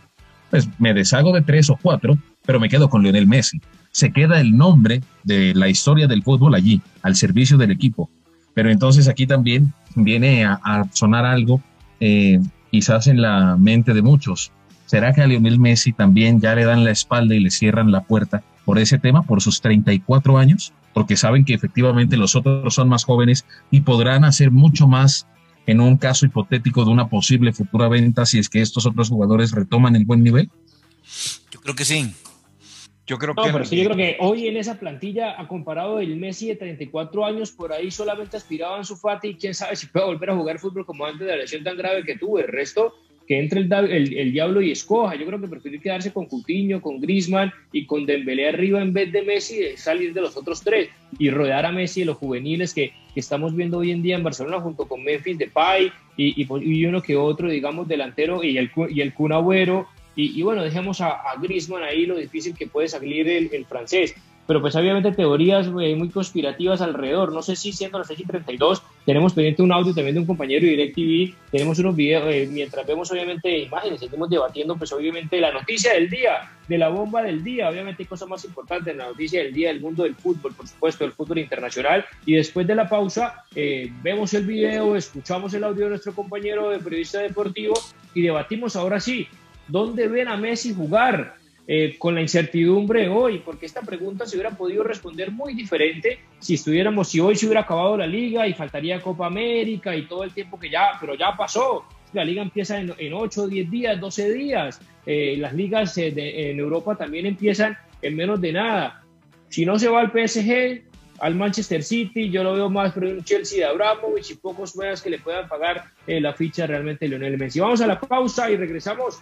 pues me deshago de tres o cuatro, pero me quedo con Lionel Messi. Se queda el nombre de la historia del fútbol allí, al servicio del equipo. Pero entonces aquí también viene a, sonar algo eh, quizás en la mente de muchos. ¿Será que a Lionel Messi también ya le dan la espalda y le cierran la puerta por ese tema, por sus 34 años, porque saben que efectivamente los otros son más jóvenes y podrán hacer mucho más en un caso hipotético de una posible futura venta si es que estos otros jugadores retoman el buen nivel? Yo creo que sí. Yo creo que. Pero sí, yo creo que hoy en esa plantilla, ha comparado el Messi de 34 años, por ahí solamente aspiraban su Fati y quién sabe si puede volver a jugar fútbol como antes de la lesión tan grave que tuvo. El resto que entre el, el, diablo y escoja. Yo creo que prefiere quedarse con Coutinho, con Griezmann y con Dembélé arriba en vez de Messi, de salir de los otros tres y rodear a Messi de los juveniles que, que estamos viendo hoy en día en Barcelona junto con Memphis Depay y, y, y uno que otro, digamos, delantero y el, y el Kun Agüero. Y, bueno, dejemos a, a Griezmann ahí lo difícil que puede salir el, el francés. Pero pues obviamente teorías muy conspirativas alrededor. No sé si siendo las 6 y 32 tenemos pendiente un audio también de un compañero de DirecTV, tenemos unos videos, eh, mientras vemos obviamente imágenes, seguimos debatiendo pues obviamente la noticia del día, de la bomba del día, obviamente hay cosas más importantes, la noticia del día del mundo del fútbol, por supuesto, del fútbol internacional, y después de la pausa eh, vemos el video, escuchamos el audio de nuestro compañero de periodista deportivo y debatimos ahora sí, ¿dónde ven a Messi jugar? Eh, con la incertidumbre hoy, porque esta pregunta se hubiera podido responder muy diferente si estuviéramos, si hoy se hubiera acabado la liga y faltaría Copa América y todo el tiempo que ya, pero ya pasó. La liga empieza en, en 8, 10 días, 12 días. Eh, las ligas eh, en Europa también empiezan en menos de nada. Si no se va al PSG, al Manchester City, yo lo veo más por un Chelsea de Abramovich y pocos más que le puedan pagar la ficha realmente de Lionel Messi. Vamos a la pausa y regresamos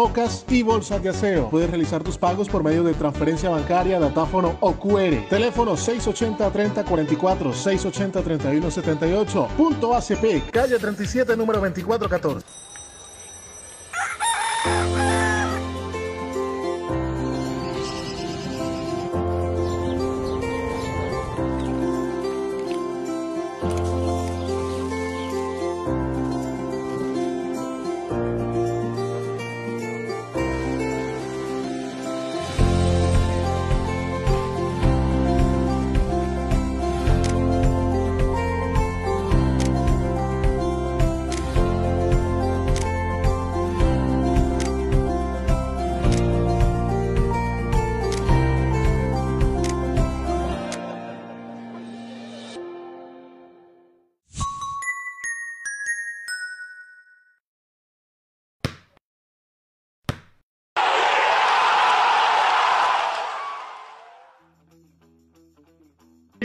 y bolsas de aseo. Puedes realizar tus pagos por medio de transferencia bancaria, datáfono o QR. Teléfono 680-3044, 680-3178. Punto ACP, calle 37, número 2414.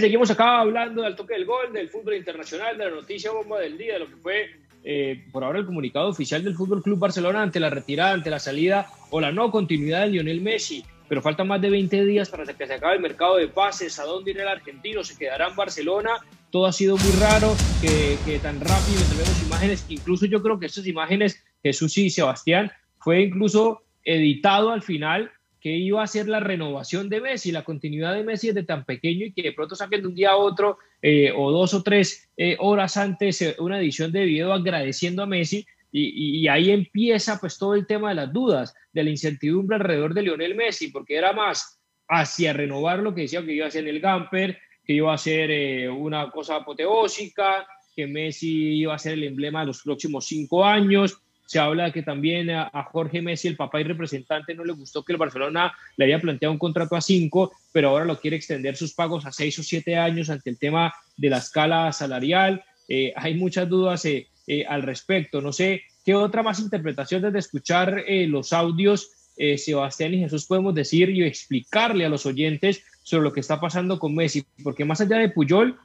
Seguimos acá hablando del toque del gol, del fútbol internacional, de la noticia bomba del día, de lo que fue eh, por ahora el comunicado oficial del Fútbol Club Barcelona ante la retirada, ante la salida o la no continuidad de Lionel Messi. Pero faltan más de 20 días para que se acabe el mercado de pases. ¿A dónde irá el argentino? ¿Se quedará en Barcelona? Todo ha sido muy raro, que, tan rápido tenemos imágenes. Incluso yo creo que estas imágenes, Jesús y Sebastián, fue incluso editado al final que iba a ser la renovación de Messi, la continuidad de Messi desde tan pequeño y que de pronto saquen de un día a otro eh, o dos o tres eh, horas antes eh, una edición de video agradeciendo a Messi y, ahí empieza pues todo el tema de las dudas, de la incertidumbre alrededor de Lionel Messi, porque era más hacia renovar lo que decía que iba a ser el Gamper, que iba a ser una cosa apoteósica, que Messi iba a ser el emblema de los próximos cinco años, se habla que también a, Jorge Messi, el papá y representante, no le gustó que el Barcelona le haya planteado un contrato a cinco, pero ahora lo quiere extender sus pagos a seis o siete años ante el tema de la escala salarial. Eh, hay muchas dudas eh, eh, al respecto. No sé qué otra más interpretación desde escuchar los audios, Sebastián y Jesús, podemos decir y explicarle a los oyentes sobre lo que está pasando con Messi, porque más allá de Puyol,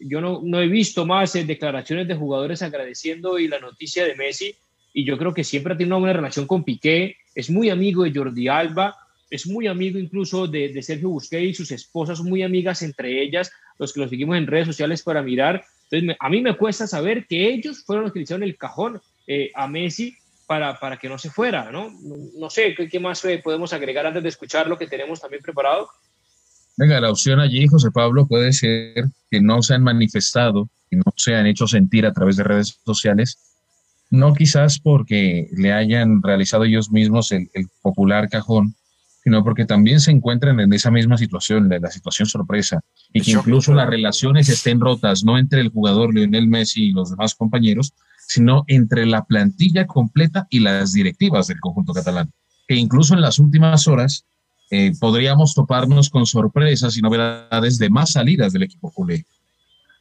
yo no, no, he visto más declaraciones de jugadores agradeciendo y la noticia de Messi y yo creo que siempre ha tenido una buena relación con Piqué, es muy amigo de Jordi Alba, es muy amigo incluso de, de Sergio Busquets y sus esposas muy amigas entre ellas, los que lo seguimos en redes sociales para mirar. Entonces, a mí me cuesta saber que ellos fueron los que le hicieron el cajón eh, a Messi para, para que no se fuera, ¿no? No, sé, ¿qué, más eh, podemos agregar antes de escuchar lo que tenemos también preparado? Venga, la opción allí, José Pablo, puede ser que no se han manifestado, que no se han hecho sentir a través de redes sociales, no quizás porque le hayan realizado ellos mismos el, popular cajón, sino porque también se encuentran en esa misma situación, de la situación sorpresa, y que incluso las relaciones estén rotas, no entre el jugador Lionel Messi y los demás compañeros, sino entre la plantilla completa y las directivas del conjunto catalán, que incluso en las últimas horas eh, podríamos toparnos con sorpresas y novedades de más salidas del equipo culé.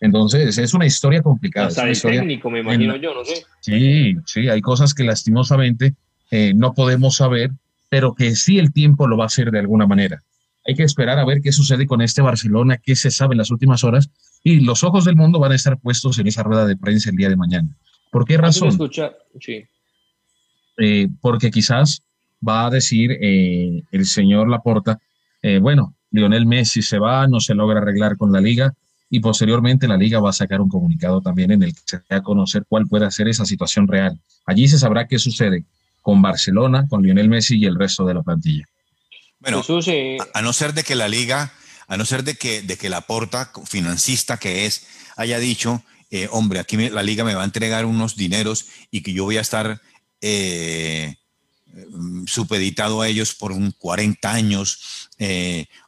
Entonces, es una historia complicada. Hasta de técnico, me imagino yo, no sé. Sí, sí, hay cosas que lastimosamente eh, no podemos saber, pero que sí el tiempo lo va a hacer de alguna manera. Hay que esperar a ver qué sucede con este Barcelona, qué se sabe en las últimas horas, y los ojos del mundo van a estar puestos en esa rueda de prensa el día de mañana. ¿Por qué razón? Sí. Eh, porque quizás va a decir eh, el señor Laporta, bueno, Lionel Messi se va, no se logra arreglar con la liga, y posteriormente la liga va a sacar un comunicado también en el que se va a conocer cuál puede ser esa situación real. Allí se sabrá qué sucede con Barcelona, con Lionel Messi y el resto de la plantilla. Bueno, eh, a, no ser de que la liga, a no ser de que, de que la porta financista que es haya dicho, eh, hombre, aquí la liga me va a entregar unos dineros y que yo voy a estar eh, supeditado a ellos por un 40 años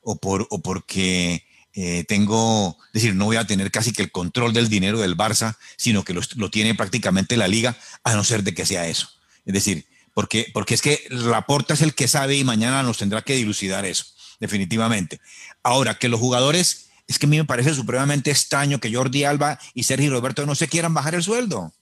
o, por, o porque eh, tengo, es decir, no voy a tener casi que el control del dinero del Barça, sino que lo, tiene prácticamente la liga, a no ser de que sea eso. Es decir, porque, porque es que Laporta es el que sabe y mañana nos tendrá que dilucidar eso, definitivamente. Ahora, que los jugadores, es que a mí me parece supremamente extraño que Jordi Alba y Sergio Roberto no se quieran bajar el sueldo.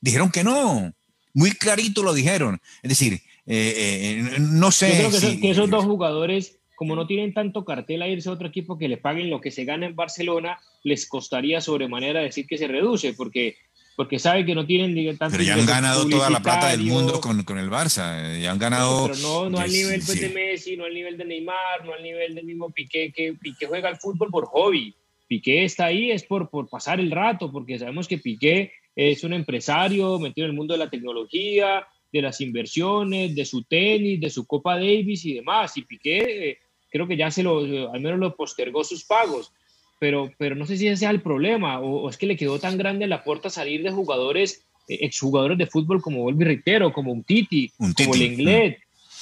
Dijeron que no, muy clarito lo dijeron. Es decir, eh, eh, no sé. Yo creo que esos dos jugadores como no tienen tanto cartel a irse a otro equipo que le paguen lo que se gana en Barcelona, les costaría sobremanera decir que se reduce, porque porque sabe que no tienen tanto Pero ya han ganado toda la plata del mundo con, con el Barça, ya han ganado... Pero no, no al nivel pues, de Messi, no al nivel de Neymar, no al nivel del mismo Piqué, que Piqué juega al fútbol por hobby. Piqué está ahí es por, por pasar el rato, porque sabemos que Piqué es un empresario metido en el mundo de la tecnología, de las inversiones, de su tenis, de su Copa Davis y demás. Y Piqué eh, creo que ya se lo, al menos lo postergó sus pagos, pero, pero no sé si ese sea el problema, o, es que le quedó tan grande la puerta salir de jugadores, eh, exjugadores de fútbol como Volvi Reitero, como un Titi, como el Inglés,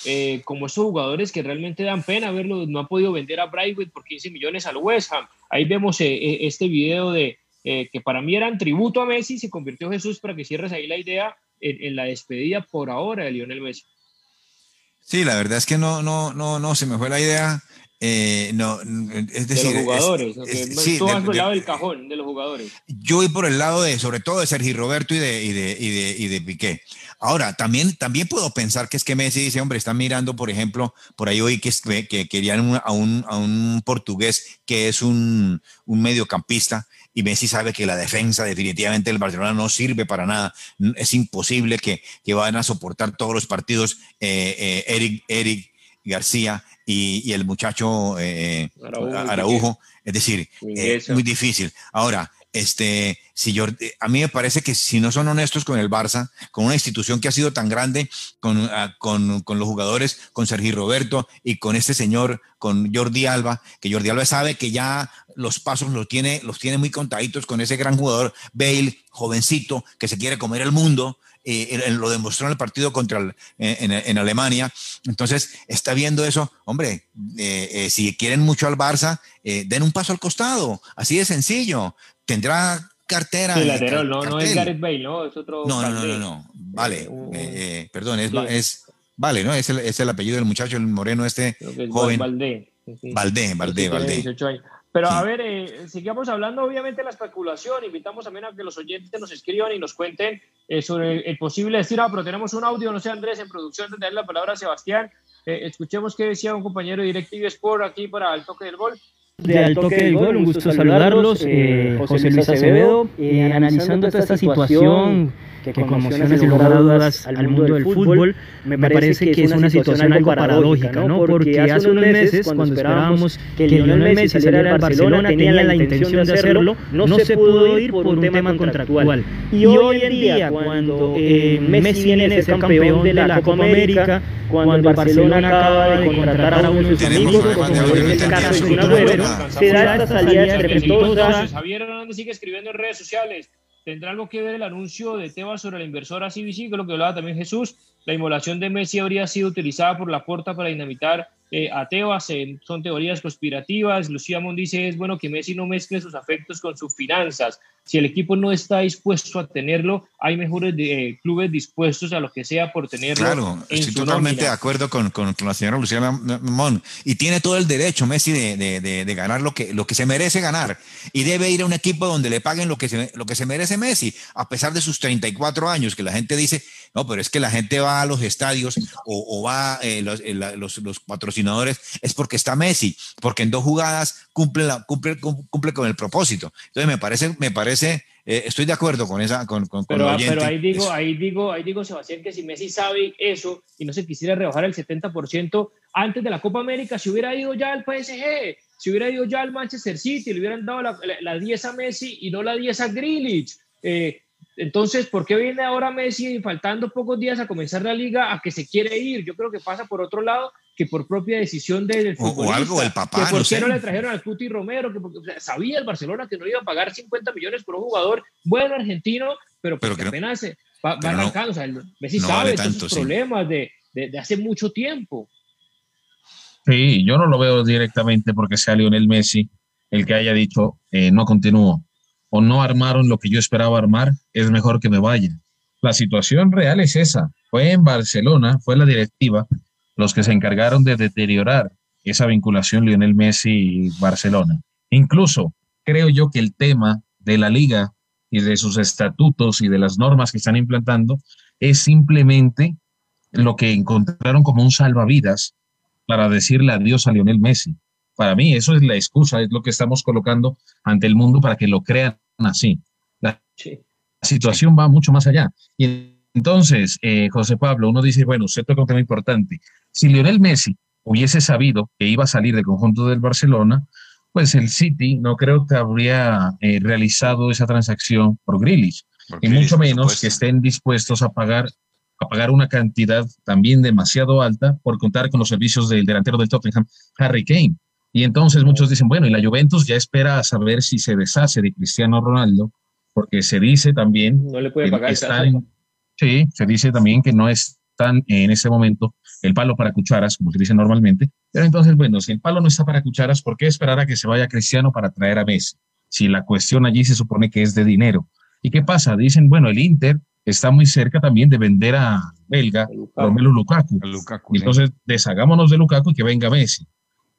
eh, como esos jugadores que realmente dan pena verlo, no han podido vender a Brightwood por 15 millones al West Ham. Ahí vemos eh, este video de que para mí eran tributo a Messi, se convirtió Jesús para que cierres ahí la idea en, en la despedida por ahora de Lionel Messi. Sí, la verdad es que no, no, no, no, se me fue la idea. Eh, no, es decir, de los jugadores. tú vas por el lado del cajón de los jugadores. Yo voy por el lado de, sobre todo, de Sergio Roberto y de, y de, y de, y de Piqué. Ahora, también, también puedo pensar que es que Messi dice, hombre, está mirando, por ejemplo, por ahí hoy que, que querían a, un, a un portugués que es un, un mediocampista y Messi sabe que la defensa definitivamente del Barcelona no sirve para nada. Es imposible que, que vayan a soportar todos los partidos eh, eh, Eric, Eric García y, el muchacho eh, Araujo. Es decir, es muy difícil. Ahora, este, si yo, a mí me parece que si no son honestos con el Barça, con una institución que ha sido tan grande, con, ah, con, con los jugadores, con Sergio Roberto y con este señor, con Jordi Alba, que Jordi Alba sabe que ya los pasos los tiene, los tiene muy contaditos con ese gran jugador, Bale, jovencito, que se quiere comer el mundo, eh, lo demostró en el partido contra en, Alemania. Entonces, está viendo eso, hombre, eh, eh, si quieren mucho al Barça, den un paso al costado, así de sencillo. Tendrá cartera. Sí, lateral, no, no es Gareth Bale, ¿no? Es otro. No, no, no, no, Vale, perdón, es, es, Vale, ¿no? Es el, es el apellido del muchacho, el moreno este joven. Valdé. Valdé, Valdé, Valdé. Pero a ver, eh, sigamos hablando obviamente de la especulación. Invitamos también a que los oyentes nos escriban y nos cuenten eh, sobre el posible destino. Pero tenemos un audio, no sé Andrés, en producción, de darle la palabra a Sebastián. Eh, escuchemos qué decía un compañero de Directivo Sport aquí para el toque del gol. De al toque del gol, un gusto saludarlos. José Luis Acevedo, analizando esta situación que, conmociona sin lugar a dudas al mundo del fútbol, me parece que es una situación algo paradójica, ¿no? Porque hace unos meses, cuando esperábamos que Lionel Messi saliera al Barcelona, tenía la intención de hacerlo, no se pudo ir por un tema contractual. Y hoy en día, cuando eh, eh, Messi viene a ser campeón de la Copa América, cuando el Barcelona acaba de contratar a uno de sus amigos, como es el caso de Agüero, se da esta salida estrepitosa. Javier Hernández sigue escribiendo en redes sociales ¿Tendrá algo que ver el anuncio de Tebas sobre la inversora CBC, que es lo que hablaba también Jesús? La inmolación de Messi habría sido utilizada por la puerta para dinamitar eh, a Tebas. son teorías conspirativas. Lucía Mon dice es bueno que Messi no mezcle sus afectos con sus finanzas. Si el equipo no está dispuesto a tenerlo, hay mejores de, clubes dispuestos a lo que sea por tenerlo. Claro, estoy totalmente de acuerdo con, con, la señora Lucía Mon. Y tiene todo el derecho Messi de, de, de, ganar lo que, lo que se merece ganar. Y debe ir a un equipo donde le paguen lo que, se, lo que se merece Messi, a pesar de sus 34 años, que la gente dice, no, pero es que la gente va a los estadios o, va eh, los, eh, los, los, patrocinadores, es porque está Messi, porque en dos jugadas cumple, la, cumple, cumple con el propósito. Entonces me parece, me parece eh, estoy de acuerdo con esa, con, con, pero, pero ahí digo, ahí digo, ahí digo, Sebastián, que si Messi sabe eso y no se quisiera rebajar el 70% antes de la Copa América, si hubiera ido ya al PSG, si hubiera ido ya al Manchester City, le hubieran dado la, 10 a Messi y no la 10 a Grealish. Eh, entonces, ¿por qué viene ahora Messi faltando pocos días a comenzar la liga a que se quiere ir? Yo creo que pasa por otro lado que por propia decisión del futbolista. O, algo del papá, que por qué no le trajeron al Cuti Romero, que porque, sabía el Barcelona que no iba a pagar 50 millones por un jugador bueno argentino, pero, pero que apenas va, va arrancando. o sea, Messi sabe vale esos problemas de, de, hace mucho tiempo. Sí, yo no lo veo directamente porque sea Lionel Messi el que haya dicho eh, no continúo o no armaron lo que yo esperaba armar, es mejor que me vaya. La situación real es esa. Fue en Barcelona, fue la directiva los que se encargaron de deteriorar esa vinculación Lionel Messi Barcelona. Incluso creo yo que el tema de la liga y de sus estatutos y de las normas que están implantando es simplemente lo que encontraron como un salvavidas para decirle adiós a Lionel Messi. Para mí eso es la excusa, es lo que estamos colocando ante el mundo para que lo crean así. La, situación va mucho más allá. Y entonces, eh, José Pablo, uno dice, bueno, usted toca un tema importante. Si Lionel Messi hubiese sabido que iba a salir del conjunto del Barcelona, pues el City no creo que habría eh, realizado esa transacción por Grealish, y mucho menos que estén dispuestos a pagar a pagar una cantidad también demasiado alta por contar con los servicios del delantero del Tottenham, Harry Kane. Y entonces muchos dicen, bueno, y la Juventus ya espera a saber si se deshace de Cristiano Ronaldo, porque se dice también no le puede pagar Sí, se dice también que no están en ese momento el palo para cucharas, como se dice normalmente. Pero entonces, bueno, si el palo no está para cucharas, ¿por qué esperar a que se vaya Cristiano para traer a Messi? Si la cuestión allí se supone que es de dinero. ¿Y qué pasa? Dicen, bueno, el Inter está muy cerca también de vender a belga Romelu Lukaku. Entonces, deshagámonos de Lukaku y que venga Messi.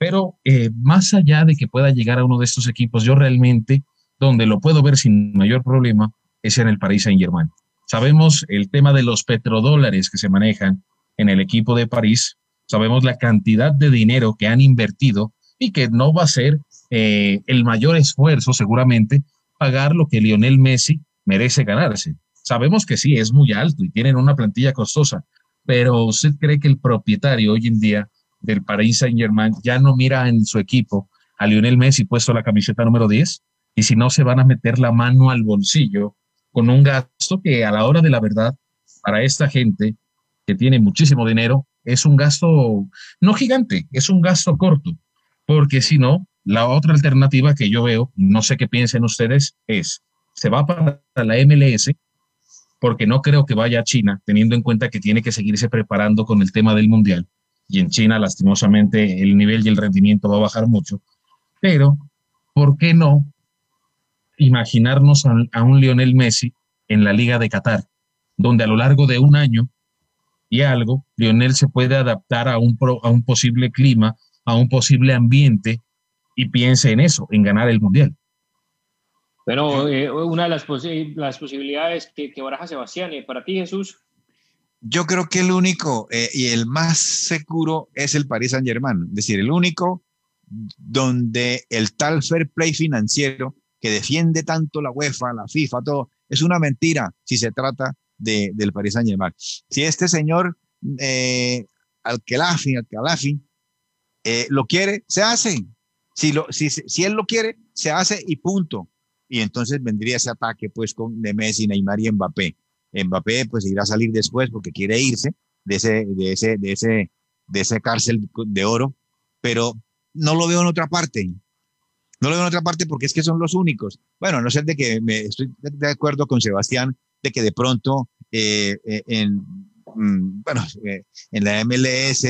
Pero eh, más allá de que pueda llegar a uno de estos equipos, yo realmente, donde lo puedo ver sin mayor problema, es en el Paris Saint-Germain. Sabemos el tema de los petrodólares que se manejan en el equipo de París, sabemos la cantidad de dinero que han invertido y que no va a ser eh, el mayor esfuerzo seguramente pagar lo que Lionel Messi merece ganarse. Sabemos que sí, es muy alto y tienen una plantilla costosa, pero ¿usted cree que el propietario hoy en día del Paris Saint Germain ya no mira en su equipo a Lionel Messi puesto la camiseta número 10? Y si no, se van a meter la mano al bolsillo con un gasto que a la hora de la verdad, para esta gente que tiene muchísimo dinero, es un gasto no gigante, es un gasto corto, porque si no, la otra alternativa que yo veo, no sé qué piensen ustedes, es, se va para la MLS, porque no creo que vaya a China, teniendo en cuenta que tiene que seguirse preparando con el tema del Mundial, y en China lastimosamente el nivel y el rendimiento va a bajar mucho, pero ¿por qué no imaginarnos a, un Lionel Messi en la Liga de Qatar, donde a lo largo de un año y algo, Lionel se puede adaptar a un, posible clima, a un posible ambiente y piense en eso, en ganar el Mundial. Bueno, eh, una de las, posibilidades que, que, baraja Sebastián, eh, para ti Jesús. Yo creo que el único eh, y el más seguro es el Paris Saint Germain, es decir, el único donde el tal fair play financiero que defiende tanto la UEFA, la FIFA, todo, es una mentira si se trata de, del Paris Saint Germain. Si este señor eh, Al-Khelafi, eh, lo quiere, se hace. Si, lo, si, si él lo quiere, se hace y punto. Y entonces vendría ese ataque pues con de Messi, Neymar y Mbappé. Mbappé pues irá a salir después porque quiere irse de ese, de ese, de ese, de ese cárcel de oro, pero no lo veo en otra parte. No lo veo en otra parte porque es que son los únicos. Bueno, no sé de que me estoy de acuerdo con Sebastián de que de pronto eh, eh, en, mm, bueno, eh, en la MLS,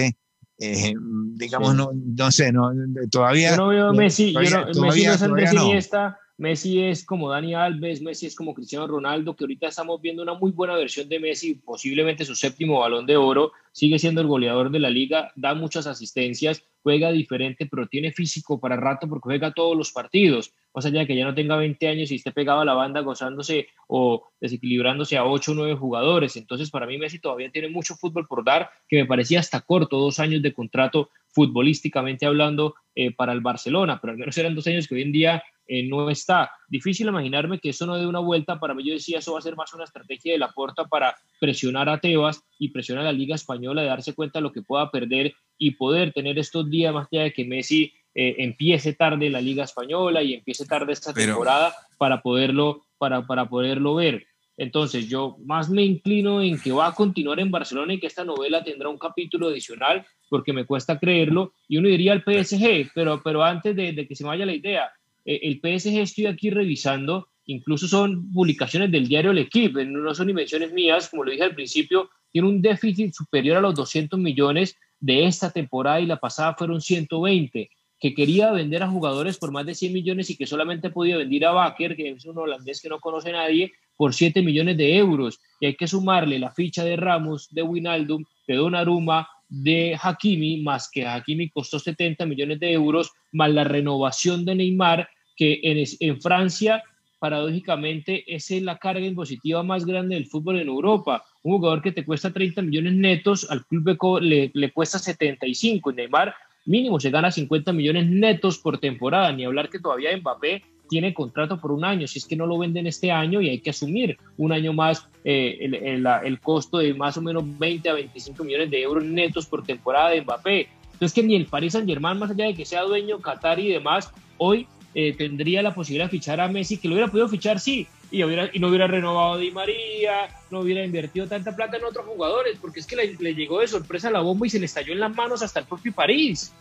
digamos, no, no sé, no, todavía. Yo no veo a Messi, yo no, Messi no es Andrés Iniesta, Messi es como Dani Alves, Messi es como Cristiano Ronaldo, que ahorita estamos viendo una muy buena versión de Messi, posiblemente su séptimo balón de oro, sigue siendo el goleador de la liga, da muchas asistencias, juega diferente, pero tiene físico para rato porque juega todos los partidos. Más allá de que ya no tenga 20 años y esté pegado a la banda gozándose o desequilibrándose a 8 o 9 jugadores. Entonces, para mí, Messi todavía tiene mucho fútbol por dar, que me parecía hasta corto, dos años de contrato futbolísticamente hablando eh, para el Barcelona, pero al menos eran dos años que hoy en día eh, no está. Difícil imaginarme que eso no dé una vuelta. Para mí, yo decía, eso va a ser más una estrategia de la puerta para presionar a Tebas y presionar a la Liga Española de darse cuenta de lo que pueda perder y poder tener estos días más allá de que Messi eh, empiece tarde la Liga Española y empiece tarde esta temporada para poderlo, para, para poderlo ver. Entonces, yo más me inclino en que va a continuar en Barcelona y que esta novela tendrá un capítulo adicional, porque me cuesta creerlo. Y uno diría el PSG, pero, pero antes de, de que se vaya la idea, el PSG estoy aquí revisando, incluso son publicaciones del diario El Equipe, no son invenciones mías, como lo dije al principio, tiene un déficit superior a los 200 millones de esta temporada y la pasada fueron 120, que quería vender a jugadores por más de 100 millones y que solamente podía vender a Baker, que es un holandés que no conoce nadie, por 7 millones de euros. Y hay que sumarle la ficha de Ramos, de Winaldum, de Donnarumma, de Hakimi, más que Hakimi costó 70 millones de euros, más la renovación de Neymar, que en, en Francia, paradójicamente, es la carga impositiva más grande del fútbol en Europa. Un jugador que te cuesta 30 millones netos, al club le, le cuesta 75. Neymar mínimo se gana 50 millones netos por temporada, ni hablar que todavía Mbappé tiene contrato por un año, si es que no lo venden este año y hay que asumir un año más eh, el, el, costo de más o menos 20 a 25 millones de euros netos por temporada de Mbappé. Entonces que ni el Paris Saint Germain, más allá de que sea dueño Qatar y demás, hoy eh, tendría la posibilidad de fichar a Messi, que lo hubiera podido fichar, sí, y, hubiera, y no hubiera renovado a Di María, no hubiera invertido tanta plata en otros jugadores, porque es que le, le llegó de sorpresa la bomba y se le estalló en las manos hasta el propio París.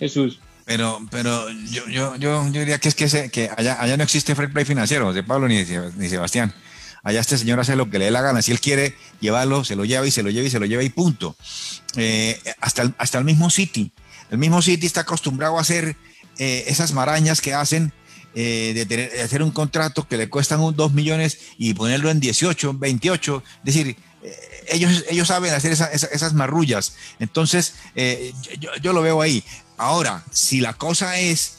Jesús. Pero, pero yo, yo, yo, yo diría que es que, que allá, allá no existe free play financiero, de Pablo ni, ni Sebastián. Allá este señor hace lo que le dé la gana. Si él quiere llevarlo, se lo lleva y se lo lleva y se lo lleva y punto. Eh, hasta, el, hasta el mismo City. El mismo City está acostumbrado a hacer eh, esas marañas que hacen eh, de, tener, hacer un contrato que le cuestan un 2 millones y ponerlo en 18, 28. Es decir, eh, ellos, ellos saben hacer esas marrullas. Entonces, eh, yo, yo, lo veo ahí. Ahora, si la cosa es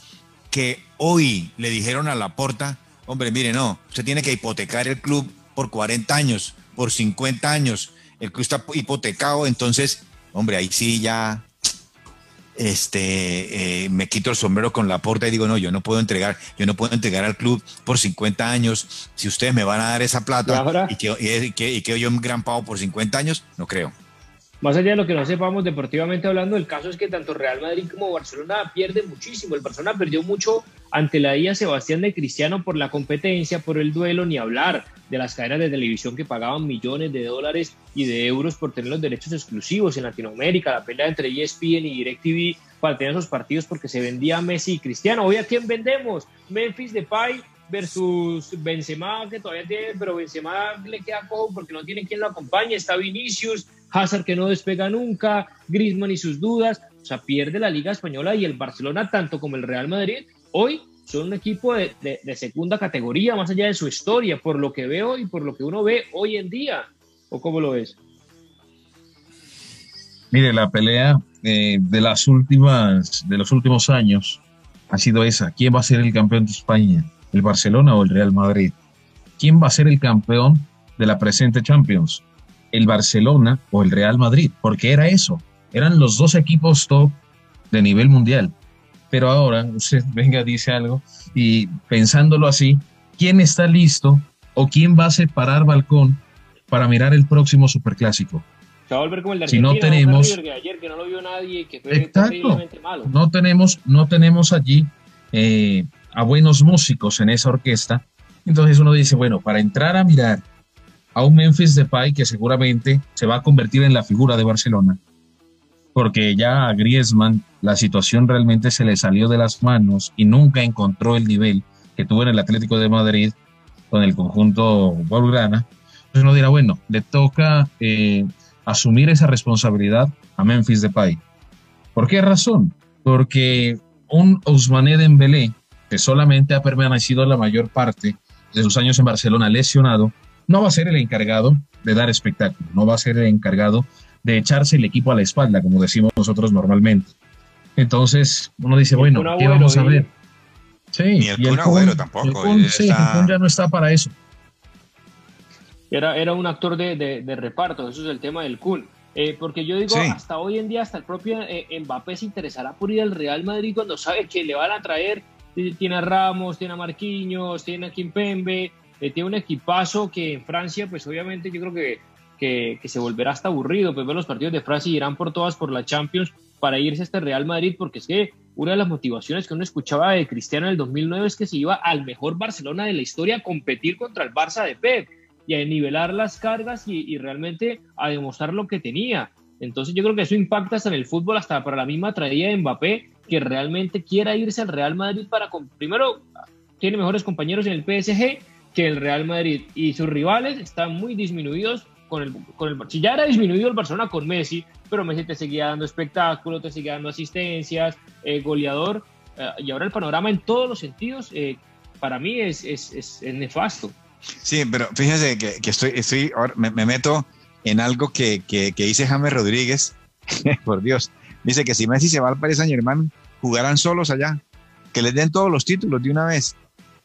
que hoy le dijeron a la porta, hombre, mire, no, usted tiene que hipotecar el club por 40 años, por 50 años, el club está hipotecado, entonces, hombre, ahí sí ya este, eh, me quito el sombrero con la porta y digo, no, yo no puedo entregar, yo no puedo entregar al club por 50 años. Si ustedes me van a dar esa plata y, que, y, que, yo un gran pago por 50 años, no creo. Más allá de lo que no sepamos deportivamente hablando, el caso es que tanto Real Madrid como Barcelona pierden muchísimo. El Barcelona perdió mucho ante la IA Sebastián de Cristiano por la competencia, por el duelo, ni hablar de las cadenas de televisión que pagaban millones de dólares y de euros por tener los derechos exclusivos en Latinoamérica, la pelea entre ESPN y DirecTV para tener esos partidos porque se vendía Messi y Cristiano. Hoy a quién vendemos? Memphis Depay versus Benzema, que todavía tiene, pero Benzema le queda cojo porque no tiene quien lo acompañe. Está Vinicius, Hazard que no despega nunca, Griezmann y sus dudas. O sea, pierde la Liga Española y el Barcelona, tanto como el Real Madrid, hoy son un equipo de, segunda categoría, más allá de su historia, por lo que veo y por lo que uno ve hoy en día. ¿O cómo lo ves? Mire, la pelea eh, de las últimas, de los últimos años ha sido esa. ¿Quién va a ser el campeón de España? ¿El Barcelona o el Real Madrid? ¿Quién va a ser el campeón de la presente Champions? ¿El Barcelona o el Real Madrid? Porque era eso. Eran los dos equipos top de nivel mundial. Pero ahora usted venga, dice algo y pensándolo así, ¿quién está listo o quién va a separar balcón para mirar el próximo superclásico? Se va a volver como el de si no tenemos ayer que no lo vio nadie que fue exacto, malo. No tenemos, no tenemos allí eh, a buenos músicos en esa orquesta. Entonces uno dice, bueno, para entrar a mirar a un Memphis Depay que seguramente se va a convertir en la figura de Barcelona, porque ya a Griezmann la situación realmente se le salió de las manos y nunca encontró el nivel que tuvo en el Atlético de Madrid con el conjunto Blaugrana. Entonces uno dirá, bueno, le toca eh, asumir esa responsabilidad a Memphis Depay. ¿Por qué razón? Porque un Ousmane Dembélé, que solamente ha permanecido la mayor parte de sus años en Barcelona lesionado, no va a ser el encargado de dar espectáculo, no va a ser el encargado de echarse el equipo a la espalda, como decimos nosotros normalmente. Entonces uno dice, bueno, ¿qué vamos a ver? Sí, y el, tampoco. sí, ya no está para eso. Era, era un actor de, de, reparto, eso es el tema del Kun. Eh, porque yo digo, hasta hoy en día, hasta el propio eh, Mbappé se interesará por ir al Real Madrid cuando sabe que le van a traer, tiene a Ramos, tiene a Marquinhos, tiene a Kimpembe, eh, tiene un equipazo que en Francia, pues obviamente yo creo que, que, que, se volverá hasta aburrido, pues ver los partidos de Francia y irán por todas por la Champions para irse a este Real Madrid, porque es que una de las motivaciones que uno escuchaba de Cristiano en el 2009 es que se iba al mejor Barcelona de la historia a competir contra el Barça de Pep y a nivelar las cargas y, realmente a demostrar lo que tenía. Entonces yo creo que eso impacta hasta en el fútbol, hasta para la misma traía de Mbappé, que realmente quiera irse al Real Madrid para, primero, tiene mejores compañeros en el PSG que el Real Madrid y sus rivales están muy disminuidos con el, con el si ya era disminuido el Barcelona con Messi, pero Messi te seguía dando espectáculo, te seguía dando asistencias, eh, goleador, eh, y ahora el panorama en todos los sentidos eh, para mí es, es, es, nefasto. Sí, pero fíjese que, que estoy, estoy ahora me, meto en algo que, que, que dice James Rodríguez, por Dios, dice que si Messi se va al Paris Saint Germain, jugarán solos allá, que les den todos los títulos de una vez.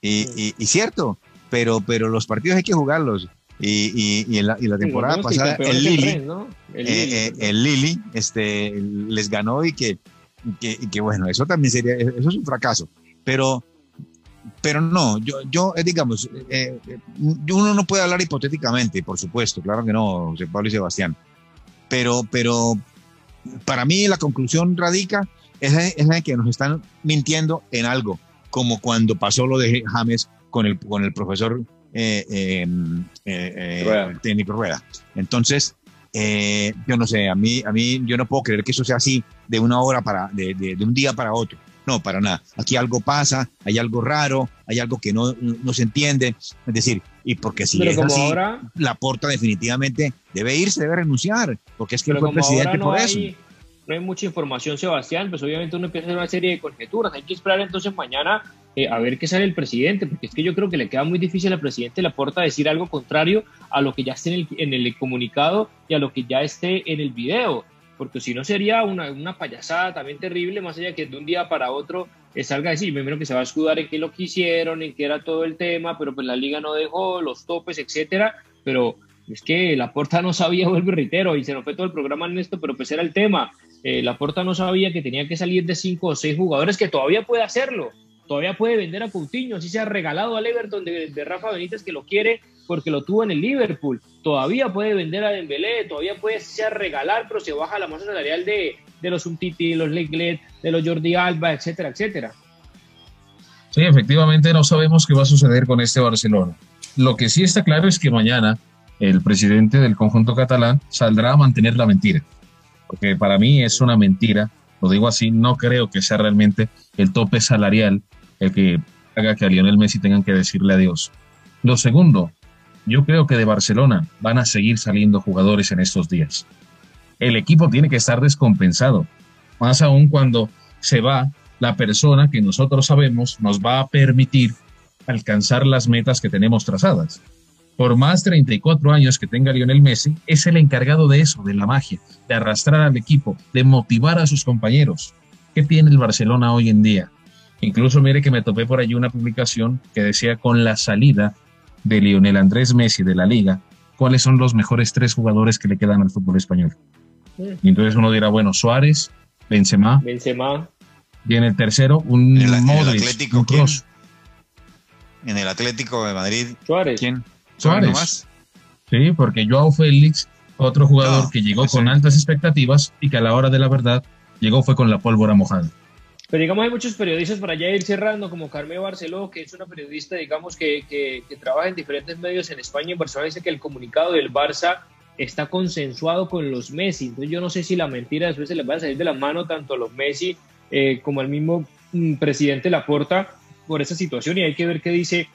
Y, y, y cierto, pero, pero los partidos hay que jugarlos. Y, y, en, la, temporada pasada el Lili, el, eh, eh, Lili este, les ganó y que, que, bueno, eso también sería, eso es un fracaso. Pero, pero no, yo, yo eh, digamos, uno no puede hablar hipotéticamente, por supuesto, claro que no, José Pablo y Sebastián. Pero, pero para mí la conclusión radica es, es que nos están mintiendo en algo, como cuando pasó lo de James con el, con el profesor eh, em, eh, eh, técnico rueda. Entonces, yo no sé, a mí, a mí yo no puedo creer que eso sea así de una hora para, de, de, un día para otro. No, para nada. Aquí algo pasa, hay algo raro, hay algo que no, no se entiende. Es decir, y porque si es así, la porta definitivamente debe irse, debe renunciar, porque es que él fue presidente por eso. No hay mucha información, Sebastián, pues obviamente uno empieza a hacer una serie de conjeturas. Hay que esperar entonces mañana eh, a ver qué sale el presidente, porque es que yo creo que le queda muy difícil al presidente Laporta decir algo contrario a lo que ya esté en el, comunicado y a lo que ya esté en el video, porque si no sería una, una payasada también terrible, más allá que de un día para otro eh, salga a decir, primero que se va a escudar en qué lo quisieron, en qué era todo el tema, pero pues la liga no dejó, los topes, etcétera, pero es que la porta no sabía, vuelvo y reitero, y se nos fue todo el programa en esto, pero pues era el tema. Eh, la porta no sabía que tenía que salir de cinco o seis jugadores, que todavía puede hacerlo, todavía puede vender a Coutinho, así se ha regalado al Everton de, Rafa Benítez que lo quiere porque lo tuvo en el Liverpool, todavía puede vender a Dembélé, todavía puede ser regalar, pero se baja la masa salarial de, de los Umtiti, de los Leglet, de los Jordi Alba, etcétera, etcétera. Sí, efectivamente no sabemos qué va a suceder con este Barcelona. Lo que sí está claro es que mañana el presidente del conjunto catalán saldrá a mantener la mentira, porque para mí es una mentira, lo digo así, no creo que sea realmente el tope salarial el que haga que a Lionel Messi tengan que decirle adiós. Lo segundo, yo creo que de Barcelona van a seguir saliendo jugadores en estos días. El equipo tiene que estar descompensado, más aún cuando se va la persona que nosotros sabemos nos va a permitir alcanzar las metas que tenemos trazadas. Por más 34 años que tenga Lionel Messi, es el encargado de eso, de la magia, de arrastrar al equipo, de motivar a sus compañeros. ¿Qué tiene el Barcelona hoy en día? Incluso mire que me topé por allí una publicación que decía con la salida de Lionel Andrés Messi de la liga, cuáles son los mejores tres jugadores que le quedan al fútbol español. Y entonces uno dirá, bueno, Suárez, Benzema. Benzema. Y en el tercero, un en Modric, Atlético, un En el Atlético de Madrid. Suárez. ¿Quién? Suárez. Sí, porque Joao Félix, otro jugador que llegó con altas expectativas y que a la hora de la verdad llegó fue con la pólvora mojada. Pero digamos, hay muchos periodistas para ya ir cerrando, como Carmen Barceló, que es una periodista, digamos, que, que, trabaja en diferentes medios en España. En Barcelona dice que el comunicado del Barça está consensuado con los Messi. Entonces yo no sé si la mentira después se les va a salir de la mano tanto a los Messi eh, como al mismo mm, presidente Laporta por esa situación y hay que ver qué dice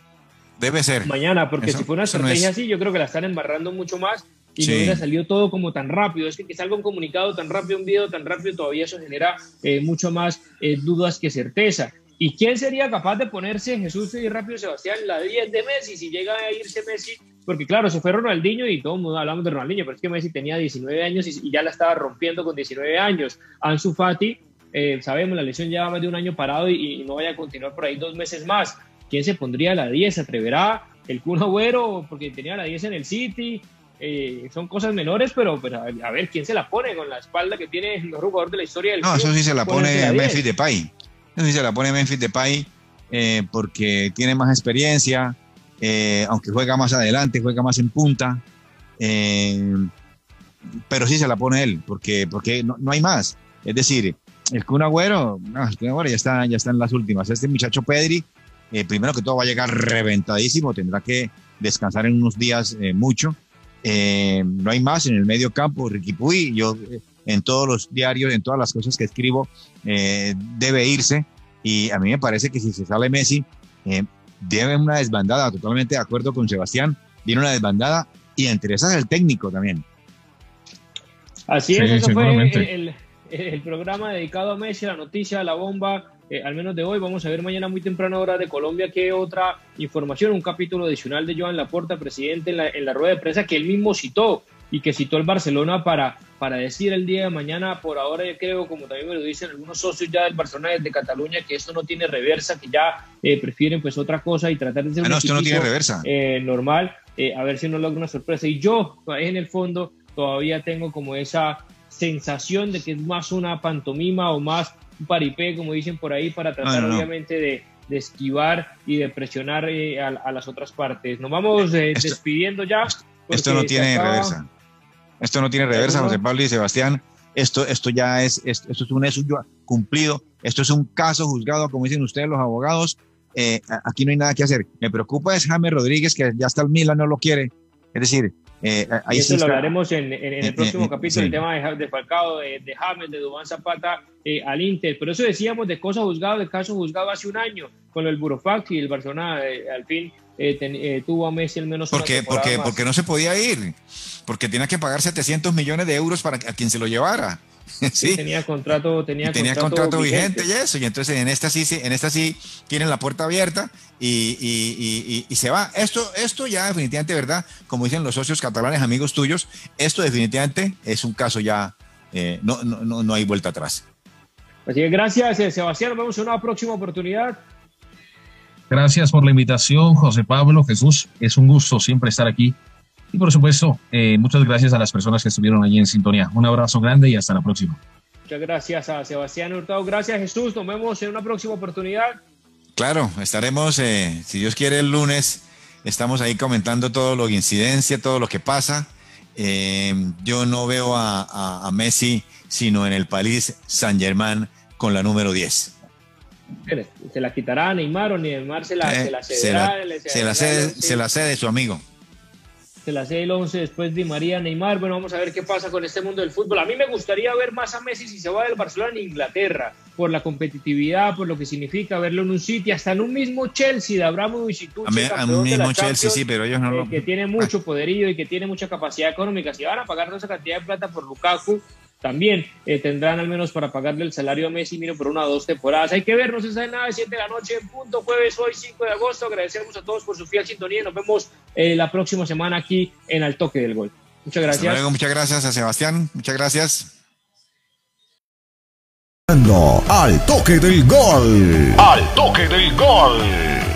Debe ser. mañana, porque si fue una estrategia así, yo creo que la están embarrando mucho más y no hubiera salido todo como tan rápido. Es que que salga un comunicado tan rápido, un video tan rápido, todavía eso genera eh, mucho más eh, dudas que certeza. ¿Y quién sería capaz de ponerse Jesús y rápido Sebastián la 10 de Messi si llega a irse Messi? Porque claro, se fue Ronaldinho y todo el mundo hablamos de Ronaldinho, pero es que Messi tenía 19 años y, ya la estaba rompiendo con 19 años. Ansu Fati, eh, sabemos, la lesión lleva más de un año parado y, no vaya a continuar por ahí dos meses más. ¿Quién se pondría la 10? ¿Se atreverá? ¿El Kun Agüero? Porque tenía la 10 en el City. Eh, son cosas menores, pero, pero, a ver quién se la pone con la espalda que tiene el mejor jugador de la historia del No, eso sí se la pone Memphis Depay. Eso sí se la pone Memphis Depay eh, porque tiene más experiencia, eh, aunque juega más adelante, juega más en punta. Eh, pero sí se la pone él, porque, porque no, no hay más. Es decir, el Kun Agüero, no, el Kun Agüero ya está, ya está en las últimas. Este muchacho Pedri, primero que todo va a llegar reventadísimo, tendrá que descansar en unos días mucho. Eh, no hay más en el medio campo. Ricky Puy, yo eh, en todos los diarios, en todas las cosas que escribo, eh, debe irse. Y a mí me parece que si se sale Messi, debe una desbandada. Totalmente de acuerdo con Sebastián. Viene una desbandada y entre esas el técnico también. Así es, eso fue el, el, programa dedicado a Messi, la noticia, la bomba eh, al menos de hoy. Vamos a ver mañana muy temprano hora de Colombia qué otra información, un capítulo adicional de Joan Laporta, presidente, en la, rueda de prensa que él mismo citó y que citó el Barcelona para, para decir el día de mañana, por ahora yo creo, como también me lo dicen algunos socios ya del Barcelona desde Cataluña, que esto no tiene reversa, que ya eh, prefieren pues otra cosa y tratar de ser ah, no, esto no tiene reversa. Eh, normal, a ver si no logra una sorpresa. Y yo, en el fondo, todavía tengo como esa sensación de que es más una pantomima o más paripé, como dicen por ahí, para tratar obviamente de, esquivar y de presionar eh, a, las otras partes. Nos vamos eh, despidiendo ya. Esto no tiene reversa. Esto no tiene reversa, José Pablo y Sebastián. Esto, esto ya es, esto, es un hecho cumplido. Esto es un caso juzgado, como dicen ustedes los abogados. Eh, aquí no hay nada que hacer. Me preocupa es Jaime Rodríguez, que ya hasta el Milan no lo quiere. Es decir, eh, ahí eso lo hablaremos en, el eh, próximo eh, capítulo, el tema de, de Falcao, de, de, James, de Dubán Zapata al Inter. Pero eso decíamos de cosas juzgadas, de casos juzgados hace un año, con el Burofax y el Barcelona al fin tuvo a Messi al menos. Porque, porque, porque no se podía ir, porque tenía que pagar 700 millones de euros para a quien se lo llevara. sí. Tenía contrato, tenía, tenía contrato, vigente. y eso. Y entonces en esta sí, en esta sí tienen la puerta abierta y, y, y, se va. Esto, esto ya definitivamente, ¿verdad? Como dicen los socios catalanes, amigos tuyos, esto definitivamente es un caso ya, eh, no, no, no, hay vuelta atrás. Así que gracias, eh, Sebastián. Nos vemos en una próxima oportunidad. Gracias por la invitación, José Pablo, Jesús. Es un gusto siempre estar aquí. Y por supuesto, eh, muchas gracias a las personas que estuvieron allí en sintonía. Un abrazo grande y hasta la próxima. Muchas gracias a Sebastián Hurtado. Gracias, Jesús. Nos vemos en una próxima oportunidad. Claro, estaremos, eh, si Dios quiere, el lunes. Estamos ahí comentando todo lo que incidencia, todo lo que pasa. Eh, yo no veo a, Messi sino en el París Saint-Germain con la número 10 se la quitará a Neymar o Neymar se la, se la cederá. Se la, se la cede su amigo. Se la cede el 11 después de María Neymar. Bueno, vamos a ver qué pasa con este mundo del fútbol. A mí me gustaría ver más a Messi si se va del Barcelona en Inglaterra, por la competitividad, por lo que significa verlo en un sitio, hasta en un mismo Chelsea de Abramovich y A, un mismo Chelsea, sí, pero ellos no eh, lo... Que tiene mucho poderío y que tiene mucha capacidad económica. Si van a pagar toda esa cantidad de plata por Lukaku, también eh, tendrán al menos para pagarle el salario a Messi miro por una o dos temporadas. Hay que vernos esa nada de 7 de la noche en punto, jueves hoy 5 de agosto. Agradecemos a todos por su fiel sintonía. Nos vemos eh, la próxima semana aquí en Al Toque del Gol. Muchas gracias. luego, muchas gracias a Sebastián. Muchas gracias. Al Toque del Gol. Al Toque del Gol.